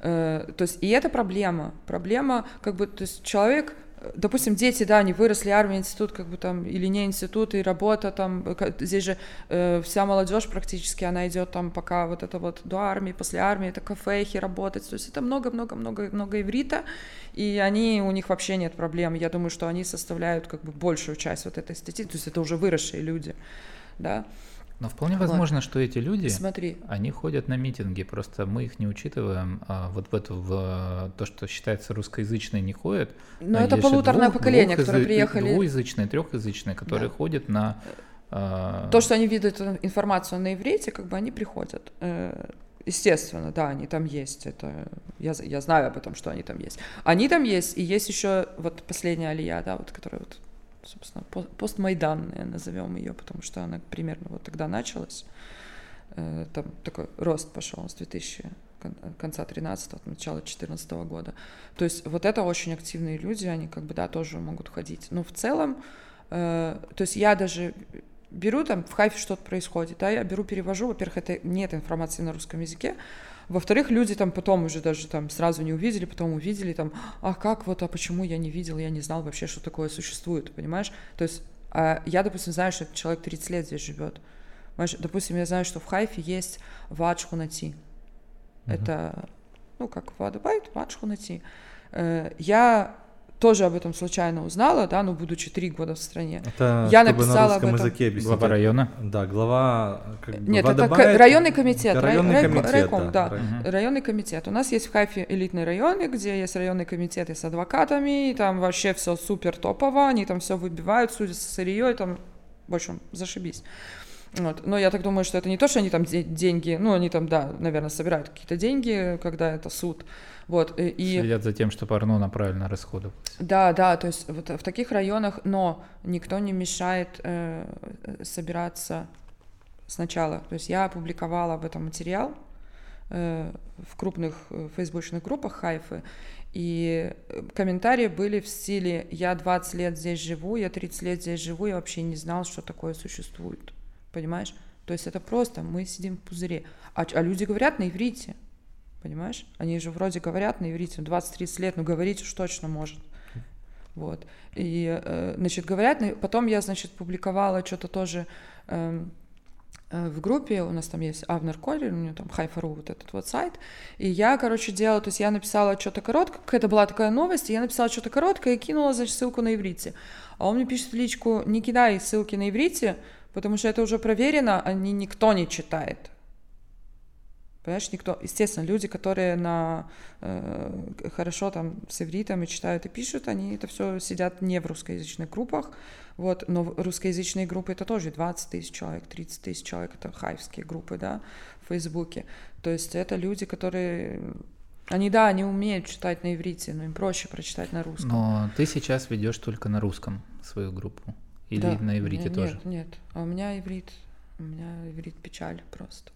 Э, то есть и это проблема, проблема, как бы, то есть человек допустим, дети, да, они выросли, армия, институт, как бы там, или не институт, и работа там, здесь же э, вся молодежь практически, она идет там пока вот это вот до армии, после армии, это кафехи работать, то есть это много-много-много-много иврита, и они, у них вообще нет проблем, я думаю, что они составляют как бы большую часть вот этой статьи, то есть это уже выросшие люди, да,
но вполне возможно, вот. что эти люди, Смотри. они ходят на митинги, просто мы их не учитываем, а вот в эту, в то, что считается русскоязычной, не ходят.
Но, Но это полуторное двух, поколение, двух, которые приехали.
Двуязычные, трехязычные, которые да. ходят на...
А... То, что они видят информацию на иврите, как бы они приходят. Э, естественно, да, они там есть. Это я, я знаю об этом, что они там есть. Они там есть, и есть еще вот последняя алия, да, вот, которая вот собственно, постмайданная, назовем ее, потому что она примерно вот тогда началась. Э, там такой рост пошел с 2000 конца 13 начала 14 года. То есть вот это очень активные люди, они как бы, да, тоже могут ходить. Но в целом, э, то есть я даже беру там, в хайфе что-то происходит, да, я беру, перевожу, во-первых, это нет информации на русском языке, во-вторых, люди там потом уже даже там сразу не увидели, потом увидели там, а как вот, а почему я не видел, я не знал вообще, что такое существует, понимаешь? То есть а я, допустим, знаю, что человек 30 лет здесь живет. Понимаешь? Допустим, я знаю, что в Хайфе есть вад шхунати. Uh-huh. Это, ну, как вадабайт, вад шхунати. Э, я тоже об этом случайно узнала, да, ну, будучи три года в стране.
Это
я написала
на русском
об этом.
языке объяснить.
Глава района?
Да, глава... Как бы,
Нет, это
Вадабайт-
к- районный комитет. рай-
Районный
рай-
комитет,
райком, да.
Рай-
Районный комитет. У нас есть в Хайфе элитные районы, где есть районный комитет и с адвокатами, и там вообще все супер топово, они там все выбивают, судят со сырье, и там, в общем, зашибись. Вот. Но я так думаю, что это не то, что они там де- деньги, ну, они там, да, наверное, собирают какие-то деньги, когда это суд. Вот. И, и-
Следят за тем, чтобы Арнона правильно расходовалась.
да, да, то есть вот в таких районах, но никто не мешает э, э, собираться сначала. То есть я опубликовала об этом материал э, в крупных э, фейсбучных группах Хайфы, и э, комментарии были в стиле «я 20 лет здесь живу, я 30 лет здесь живу, я вообще не знал, что такое существует». Понимаешь? То есть это просто мы сидим в пузыре. А, а люди говорят на иврите. Понимаешь? Они же вроде говорят на иврите, 20-30 лет, но говорить уж точно может. Вот. И, э, значит, говорят, потом я, значит, публиковала что-то тоже эм, э, в группе, у нас там есть Авнер Колер, у него там Хайфару, вот этот вот сайт, и я, короче, делала, то есть я написала что-то короткое, какая-то была такая новость, и я написала что-то короткое и кинула, значит, ссылку на иврите. А он мне пишет в личку, не кидай ссылки на иврите, потому что это уже проверено, они никто не читает. Понимаешь, никто, естественно, люди, которые на э, хорошо там с ивритом и читают и пишут, они это все сидят не в русскоязычных группах, вот, но русскоязычные группы это тоже 20 тысяч человек, 30 тысяч человек, это хайвские группы, да, в Фейсбуке. То есть это люди, которые, они, да, они умеют читать на иврите, но им проще прочитать на русском.
Но ты сейчас ведешь только на русском свою группу. Или
Да,
на иврите
нет,
тоже?
Нет, нет, а у меня иврит, у меня иврит печаль просто,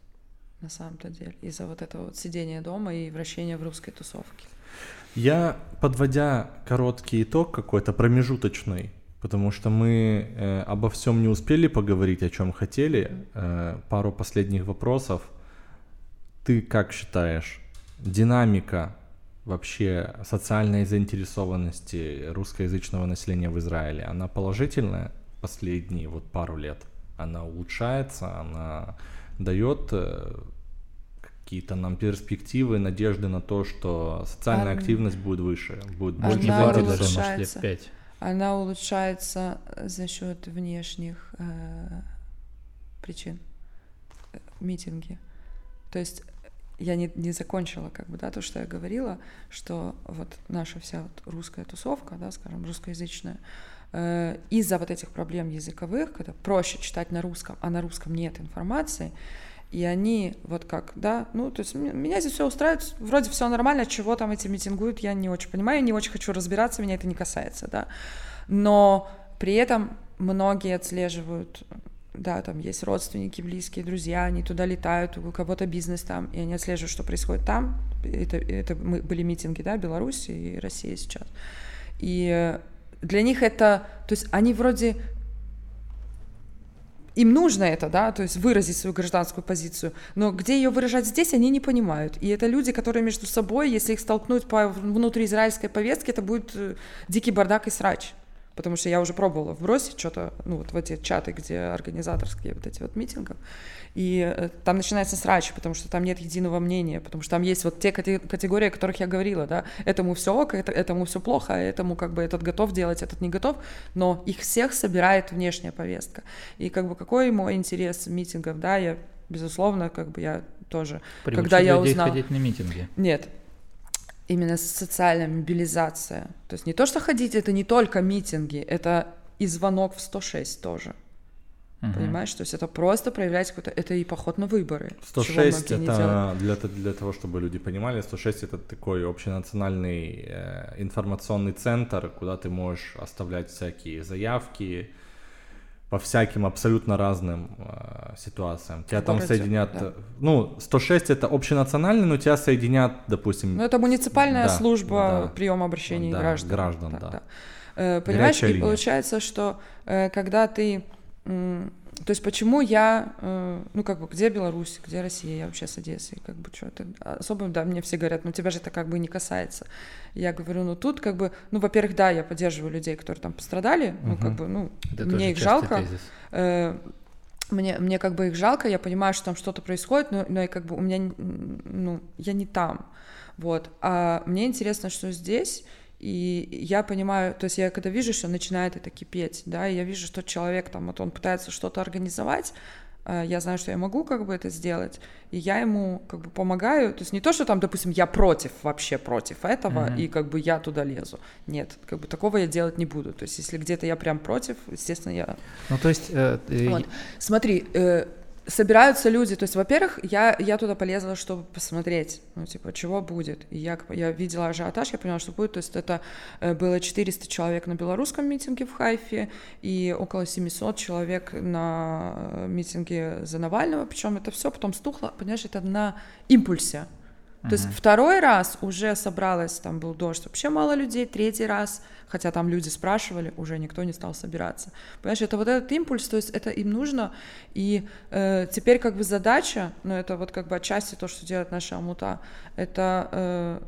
на самом-то деле, из-за вот этого вот сидения дома и вращения в русской тусовке.
Я, подводя короткий итог какой-то промежуточный, потому что мы э, обо всем не успели поговорить, о чем хотели, э, пару последних вопросов. Ты как считаешь, динамика вообще социальной заинтересованности русскоязычного населения в Израиле, она положительная последние вот пару лет? Она улучшается, она дает э, какие-то нам перспективы, надежды на то, что социальная
Ам,
активность будет выше, будет
Она
больше
улучшается.
лет пять.
Она улучшается э, за счет внешних э, причин. Э, Митинги. То есть я не, не закончила, как бы, да, то, что я говорила, что вот наша вся вот русская тусовка, да, скажем, русскоязычная, э, из-за вот этих проблем языковых, когда проще читать на русском, а на русском нет информации, и они вот как, да, ну, то есть меня здесь все устраивает, вроде все нормально, чего там эти митингуют, я не очень понимаю, не очень хочу разбираться, меня это не касается, да, но при этом многие отслеживают, да, там есть родственники, близкие, друзья, они туда летают, у кого-то бизнес там, и они отслеживают, что происходит там, это, это мы, были митинги, да, Беларуси и России сейчас, и э, для них это, то есть они вроде им нужно это, да, то есть выразить свою гражданскую позицию, но где ее выражать здесь, они не понимают. И это люди, которые между собой, если их столкнуть по внутриизраильской повестке, это будет э, дикий бардак и срач. Потому что я уже пробовала вбросить что-то, ну, вот в эти чаты, где организаторские вот эти вот митингов, и э, там начинается срач, потому что там нет единого мнения, потому что там есть вот те кате- категории, о которых я говорила, да, этому все ок, это, этому все плохо, а этому как бы этот готов делать, этот не готов, но их всех собирает внешняя повестка. И как бы какой мой интерес митингов, да, я, безусловно, как бы я тоже,
Приучить
когда я узнала...
ходить на митинги.
Нет, именно социальная мобилизация. То есть не то, что ходить, это не только митинги, это и звонок в 106 тоже.
Мгм.
Понимаешь? То есть это просто проявлять какой-то... Это и поход на выборы. чего
106
многие не делают.
это для, для того, чтобы люди понимали, 106 это такой общенациональный э, информационный центр, куда ты можешь оставлять всякие заявки по всяким абсолютно разным э, ситуациям. Тебя
В
там
городе,
соединят,
да.
э, ну 106 это общенациональный, но тебя соединят, допустим,
Ну, это муниципальная
Да,
служба
да.
приема обращений
Да,
граждан.
граждан, да.
Э, Понимаешь,
Горячая
и
линия.
получается, что э, когда ты... м, То есть почему я, э, ну как бы, где Беларусь, где Россия, я вообще с Одессы, как бы что это, особо, да, мне все говорят, ну тебя же это как бы не касается. Я говорю, ну тут как бы, ну во-первых, да, я поддерживаю людей, которые там пострадали, ну как бы, ну
Это
мне их жалко. Э, мне, мне как бы их жалко, я понимаю, что там что-то происходит, но, но и как бы у меня, ну, я не там, вот. А мне интересно, что здесь, И я понимаю, то есть я когда вижу, что начинает это кипеть, да, и я вижу, что человек там, вот он пытается что-то организовать, Э, я знаю, что я могу как бы это сделать, и я ему как бы помогаю, то есть не то, что там, допустим, я против, вообще против этого, mm-hmm. и как бы я туда лезу, нет, как бы такого я делать не буду, то есть если где-то я прям против, естественно, я...
Ну, то есть... Э,
вот. Смотри, э, собираются люди, то есть, во-первых, я, я туда полезла, чтобы посмотреть, ну, типа, чего будет. И я, я видела ажиотаж, я поняла, что будет, то есть это э, было 400 человек на белорусском митинге в Хайфе и около 700 человек на э, митинге за Навального, причем это все потом стухло, понимаешь, это на импульсе. То uh-huh. есть второй раз уже собралось, там был дождь, вообще мало людей, третий раз хотя там люди спрашивали, уже никто не стал собираться. Понимаешь, это вот этот импульс, то есть это им нужно, и э, теперь как бы задача, ну это вот как бы отчасти то, что делает наша Амута, это э,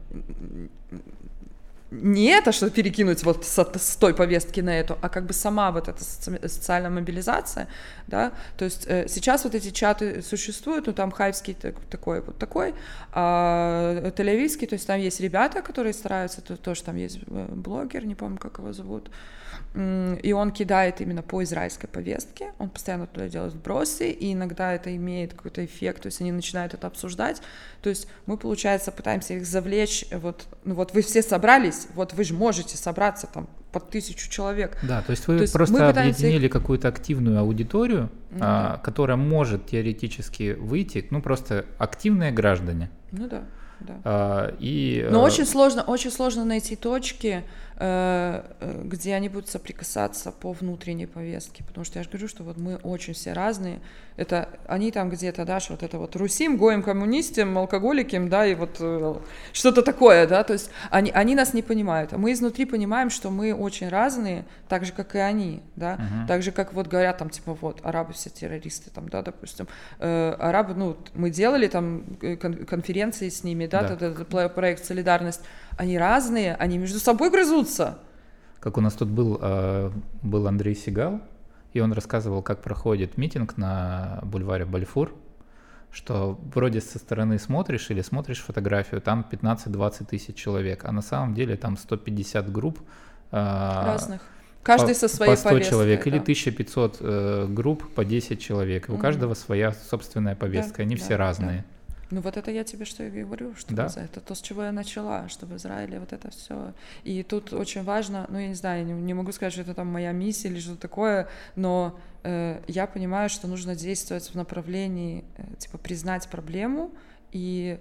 не это, что перекинуть вот с, с той повестки на эту, а как бы сама вот эта социальная мобилизация, да, то есть э, сейчас вот эти чаты существуют, ну там хайвский такой вот такой, а тель то есть там есть ребята, которые стараются, то, тоже там есть э, блогер, не помню, как его зовут, и он кидает именно по израильской повестке, он постоянно туда делает вбросы, и иногда это имеет какой-то эффект, то есть они начинают это обсуждать, то есть мы, получается, пытаемся их завлечь, вот, ну вот вы все собрались, вот вы же можете собраться там под тысячу человек.
Да, то есть вы то есть просто объединили их... какую-то активную аудиторию, ну, а, да. которая может теоретически выйти, ну просто активные граждане.
Ну да. Да.
А, и,
Но а... очень сложно, очень сложно найти точки, где они будут соприкасаться по внутренней повестке, потому что я же говорю, что вот мы очень все разные, это они там где-то, да, что вот это вот русим, гоем, коммунистам, алкоголикам, да, и вот э, что-то такое, да, то есть они, они нас не понимают, а мы изнутри понимаем, что мы очень разные, так же, как и они, да, uh-huh. так же, как вот говорят там, типа, вот, арабы все террористы, там, да, допустим, э, арабы, ну, мы делали там кон- конференции с ними, да, да. Этот, этот проект «Солидарность», они разные, они между собой грызутся.
Как у нас тут был, э, был Андрей Сигал, и он рассказывал, как проходит митинг на бульваре Бальфур, что вроде со стороны смотришь или смотришь фотографию, там 15-20 тысяч человек, а на самом деле там 150 групп.
Э, Разных. Каждый по, со своей
По 100 повесткой, человек да. или 1500 э, групп по 10 человек. У mm каждого своя собственная повестка, да, они да, все разные. Да.
Ну вот это я тебе что и говорю, что да? это то, с чего я начала, что в Израиле вот это все. И тут очень важно, ну я не знаю, не, не могу сказать, что это там моя миссия или что-то такое, но э, я понимаю, что нужно действовать в направлении, э, типа, признать проблему и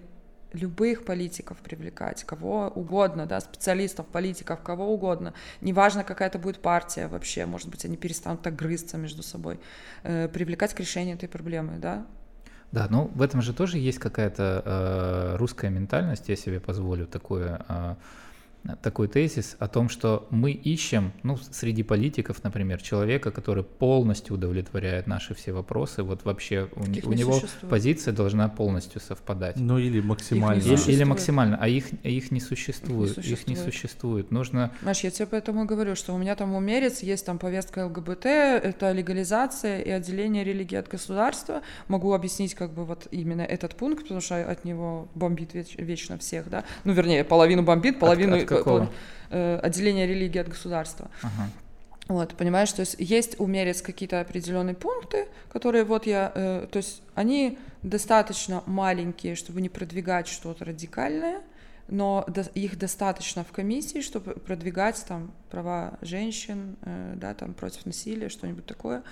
любых политиков привлекать, кого угодно, да, специалистов, политиков, кого угодно. Неважно, какая это будет партия вообще, может быть, они перестанут так грызться между собой, э, привлекать к решению этой проблемы, да,
да, ну в этом же тоже есть какая-то э, русская ментальность, я себе позволю такое э, такой тезис о том, что мы ищем, ну, среди политиков, например, человека, который полностью удовлетворяет наши все вопросы, вот вообще у, у него существует. позиция должна полностью совпадать.
Ну или максимально.
Или, или максимально, а их, их не существует, их не существует. Их не существует. Нужно...
Знаешь, я тебе поэтому и говорю, что у меня там умерец, есть там повестка ЛГБТ, это легализация и отделение религии от государства. Могу объяснить как бы вот именно этот пункт, потому что от него бомбит веч- вечно всех, да. Ну, вернее, половину бомбит, половину... От, от
какого?
Э, отделение религии от государства. Ага. Вот, понимаешь, то есть есть у Мерец какие-то определенные пункты, которые вот я, э, то есть они достаточно маленькие, чтобы не продвигать что-то радикальное, но до, их достаточно в комиссии, чтобы продвигать там права женщин, э, да, там против насилия, что-нибудь такое.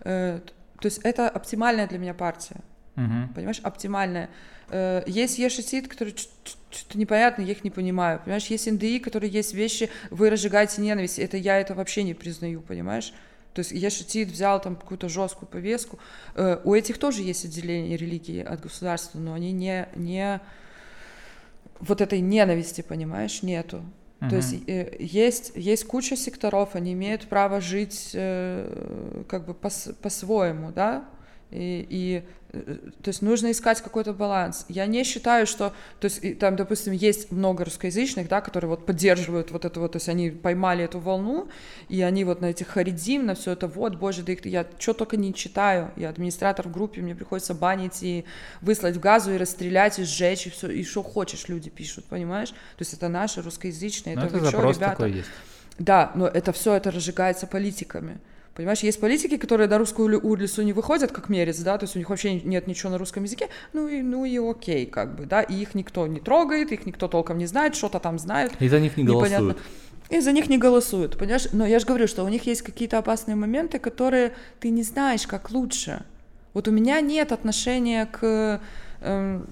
Э, то есть это оптимальная для меня партия. Угу. Понимаешь, оптимальная. Э, есть ешетит, который что-то непонятно, я их не понимаю. Понимаешь, есть НДИ, которые есть вещи, вы разжигаете ненависть. Это я это вообще не признаю, понимаешь? То есть Ешетит взял там какую-то жесткую повестку. Э, у этих тоже есть отделение религии от государства, но они не, не вот этой ненависти, понимаешь, нету. Uh-huh. То есть э, есть, есть куча секторов, они имеют право жить как бы по- по-своему, да, и, и то есть нужно искать какой-то баланс. Я не считаю, что, то есть там, допустим, есть много русскоязычных, да, которые вот поддерживают вот это вот, то есть они поймали эту волну, и они вот на этих харидим, на все это, вот, боже, да их, я что только не читаю, я администратор в группе, мне приходится банить и выслать в газу, и расстрелять, и сжечь, и все, и что хочешь люди пишут, понимаешь? То есть это наши русскоязычные,
но
это,
это
вы
запрос
ребята?
такой есть.
Да, но это все это разжигается политиками. Понимаешь, есть политики, которые на русскую улицу не выходят, как мерец, да, то есть у них вообще нет ничего на русском языке, ну и, ну и окей, как бы, да, и их никто не трогает, их никто толком не знает, что-то там знает.
И за них не
непонятно.
голосуют.
И за них не голосуют, понимаешь? Но я же говорю, что у них есть какие-то опасные моменты, которые ты не знаешь, как лучше. Вот у меня нет отношения к... Эм,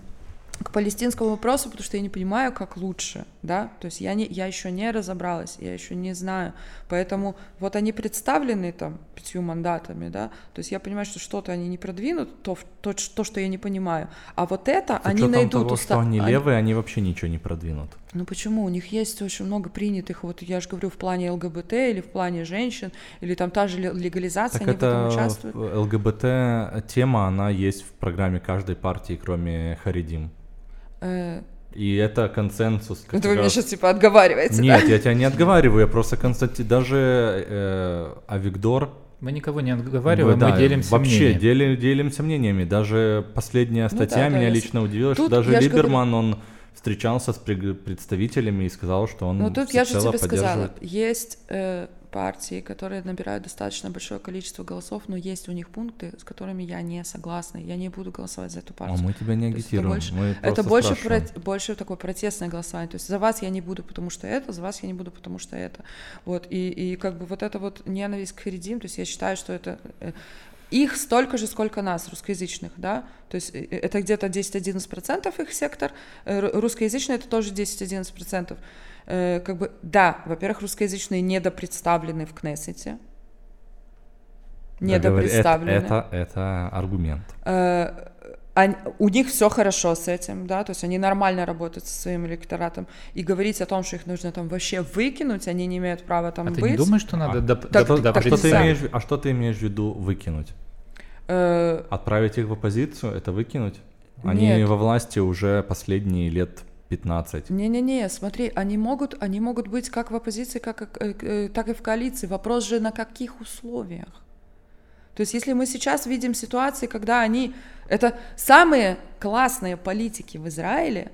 к палестинскому вопросу, потому что я не понимаю, как лучше, да, то есть я, не, я еще не разобралась, я еще не знаю, поэтому вот они представлены там пятью мандатами, да, то есть я понимаю, что что-то они не продвинут, то, то, то что я не понимаю, а вот это
С
они найдут...
того, уста... что они левые, они вообще ничего не продвинут.
Ну почему? У них есть очень много принятых, вот я же говорю, в плане ЛГБТ или в плане женщин, или там та же легализация,
так
они
это
в этом участвуют.
ЛГБТ-тема, она есть в программе каждой партии, кроме Харидим.
Э,
и это консенсус.
Это вы меня сейчас типа отговариваете,
Нет,
да?
я тебя не отговариваю, я просто констатирую. Даже э, Авигдор...
Мы никого не отговариваем,
да,
мы делимся
Вообще делим, делимся мнениями. Даже последняя статья ну, да, меня да, лично удивила, тут что даже Либерман, говорю... он встречался с представителями и сказал, что он
Ну тут я же тебе сказала, есть... Э партии, которые набирают достаточно большое количество голосов, но есть у них пункты, с которыми я не согласна. Я не буду голосовать за эту партию.
А мы тебя не агитируем.
Это больше,
мы
это больше, про, больше такое протестное голосование. То есть за вас я не буду, потому что это, за вас я не буду, потому что это. Вот, и, и как бы вот это вот ненависть к Харидим, то есть я считаю, что это э, их столько же, сколько нас, русскоязычных, да, то есть э, это где-то 10-11% их сектор, э, русскоязычный это тоже 10-11%. Э, как бы, да, во-первых, русскоязычные недопредставлены в Кнессете.
Недопредставлены. Это, это, это аргумент.
Э, они, у них все хорошо с этим, да, то есть они нормально работают со своим электоратом, и говорить о том, что их нужно там вообще выкинуть, они не имеют права там
а
быть.
ты не думаешь, что надо
а,
доп-
так, доп- так, а, что ты имеешь, а что ты имеешь в виду выкинуть? Э... Отправить их в оппозицию, это выкинуть? Они Нет. во власти уже последние лет 15.
Не-не-не, смотри, они могут, они могут быть как в оппозиции, как, э, э, так и в коалиции. Вопрос же на каких условиях? То есть если мы сейчас видим ситуации, когда они... Это самые классные политики в Израиле,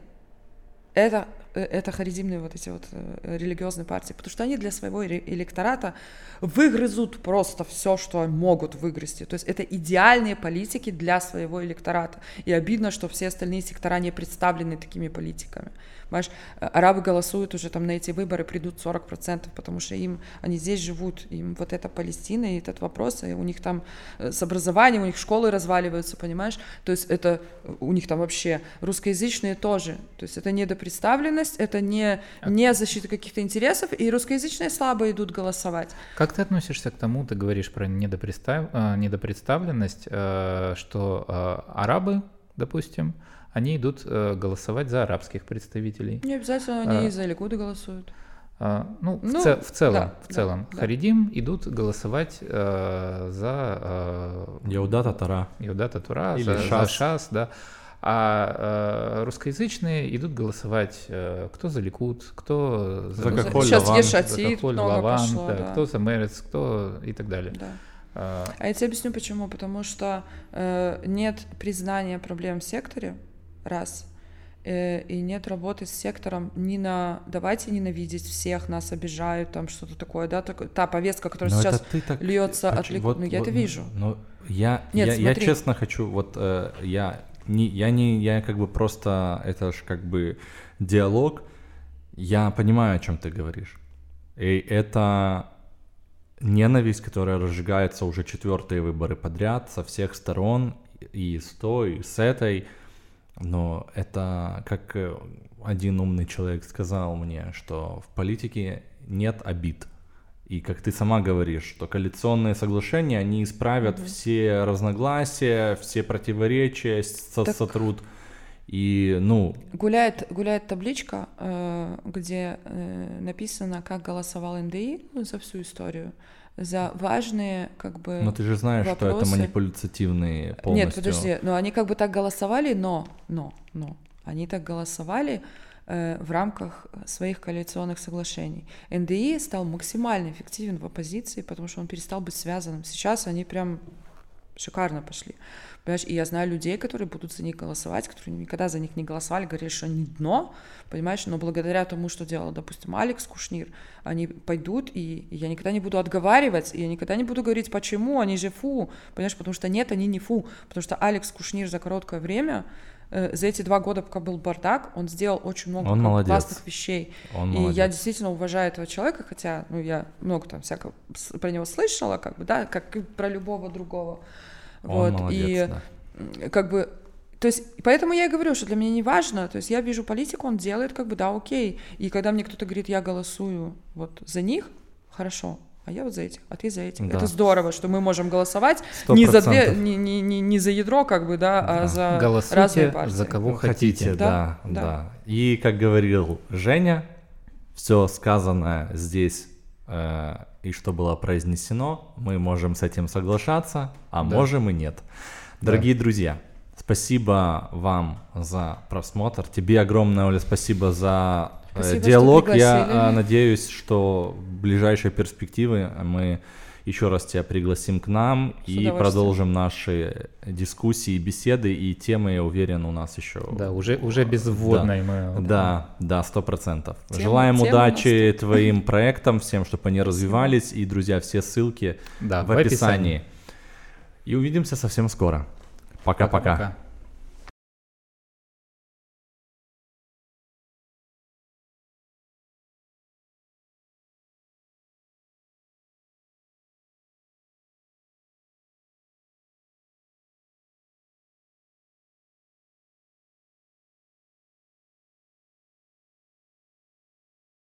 это это харизимные вот эти вот э, религиозные партии, потому что они для своего электората выгрызут просто все, что могут выгрызти. То есть это идеальные политики для своего электората. И обидно, что все остальные сектора не представлены такими политиками. Понимаешь, э, арабы голосуют уже там на эти выборы, придут 40%, потому что им, они здесь живут, им вот эта Палестина и этот вопрос, и у них там с образованием, у них школы разваливаются, понимаешь? То есть это у них там вообще русскоязычные тоже. То есть это недопредставленность, это не, не защита каких-то интересов, и русскоязычные слабо идут голосовать.
Как ты относишься к тому, ты говоришь про недопредстав... Э, недопредставленность, э, что э, арабы, допустим, они идут голосовать за арабских представителей.
Не обязательно они а, за Ликуды голосуют.
А, ну, ну в, цел, в целом, да, в целом, да, Харидим да. идут голосовать э, за
э, Яудата Тара.
Яудата Тура, Или за, Шас. за Шас, да а э, русскоязычные идут голосовать э, кто за Ликут, кто
за, за
Кахоль, Сейчас Лаван, Ешатит
за много Лаван, пошло, да, да. кто за Мерец, кто и так далее.
Да. А, а я тебе объясню почему. Потому что э, нет признания проблем в секторе, раз, э, и нет работы с сектором не на давайте ненавидеть всех, нас обижают, там что-то такое, да, так, та повестка, которая но сейчас так... льется от Ликут, вот, ну я вот, это вижу.
Ну, я, Нет, я, я честно хочу, вот э, я не, я не, я как бы просто, это же как бы диалог, я понимаю, о чем ты говоришь. И это ненависть, которая разжигается уже четвертые выборы подряд со всех сторон, и с той, и с этой. Но это, как один умный человек сказал мне, что в политике нет обид. И как ты сама говоришь, что коалиционные соглашения, они исправят угу. все разногласия, все противоречия, со так... сотрут. И, ну...
Гуляет, гуляет табличка, э, где э, написано, как голосовал НДИ за всю историю. За важные как бы
Но ты же знаешь,
вопросы.
что это манипулятивные полностью.
Нет, подожди, но они как бы так голосовали, но, но, но, они так голосовали э, в рамках своих коалиционных соглашений. НДИ стал максимально эффективен в оппозиции, потому что он перестал быть связанным. Сейчас они прям шикарно пошли. Понимаешь, и я знаю людей, которые будут за них голосовать, которые никогда за них не голосовали, говорят, что они дно, понимаешь, но благодаря тому, что делал, допустим, Алекс Кушнир, они пойдут, и я никогда не буду отговаривать, и я никогда не буду говорить, почему, они же фу, понимаешь, потому что нет, они не фу, потому что Алекс Кушнир за короткое время за эти два года, пока был бардак, он сделал очень много
он
классных молодец. вещей.
Он
и
молодец.
я действительно уважаю этого человека, хотя ну, я много там всякого про него слышала, как бы, да, как и про любого другого.
Он вот, молодец,
и
да.
как бы то есть, поэтому я и говорю, что для меня не важно, то есть я вижу политику, он делает, как бы, да, окей, и когда мне кто-то говорит, я голосую вот за них, хорошо, а я вот за этих, а ты за этих. Да. Это здорово, что мы можем голосовать 100%. не за две, не, не, не, не за ядро, как бы, да, да. а за
Голосуйте
разные партии.
за кого хотите.
Да, да, да. И как говорил Женя, все сказанное здесь э, и что было произнесено, мы можем с этим соглашаться, а да. можем и нет. Дорогие да. друзья, спасибо вам за просмотр. Тебе огромное, Оля, спасибо за спасибо, диалог. Я э, надеюсь, что в ближайшей перспективе мы еще раз тебя пригласим к нам С и продолжим наши дискуссии, беседы и темы, я уверен, у нас еще...
Да, уже, уже без вводной
да, мы... Да, да, сто процентов. Желаем тема удачи твоим проектам, всем, чтобы они развивались. И, друзья, все ссылки
да,
в, в описании. описании. И увидимся совсем скоро. Пока-пока.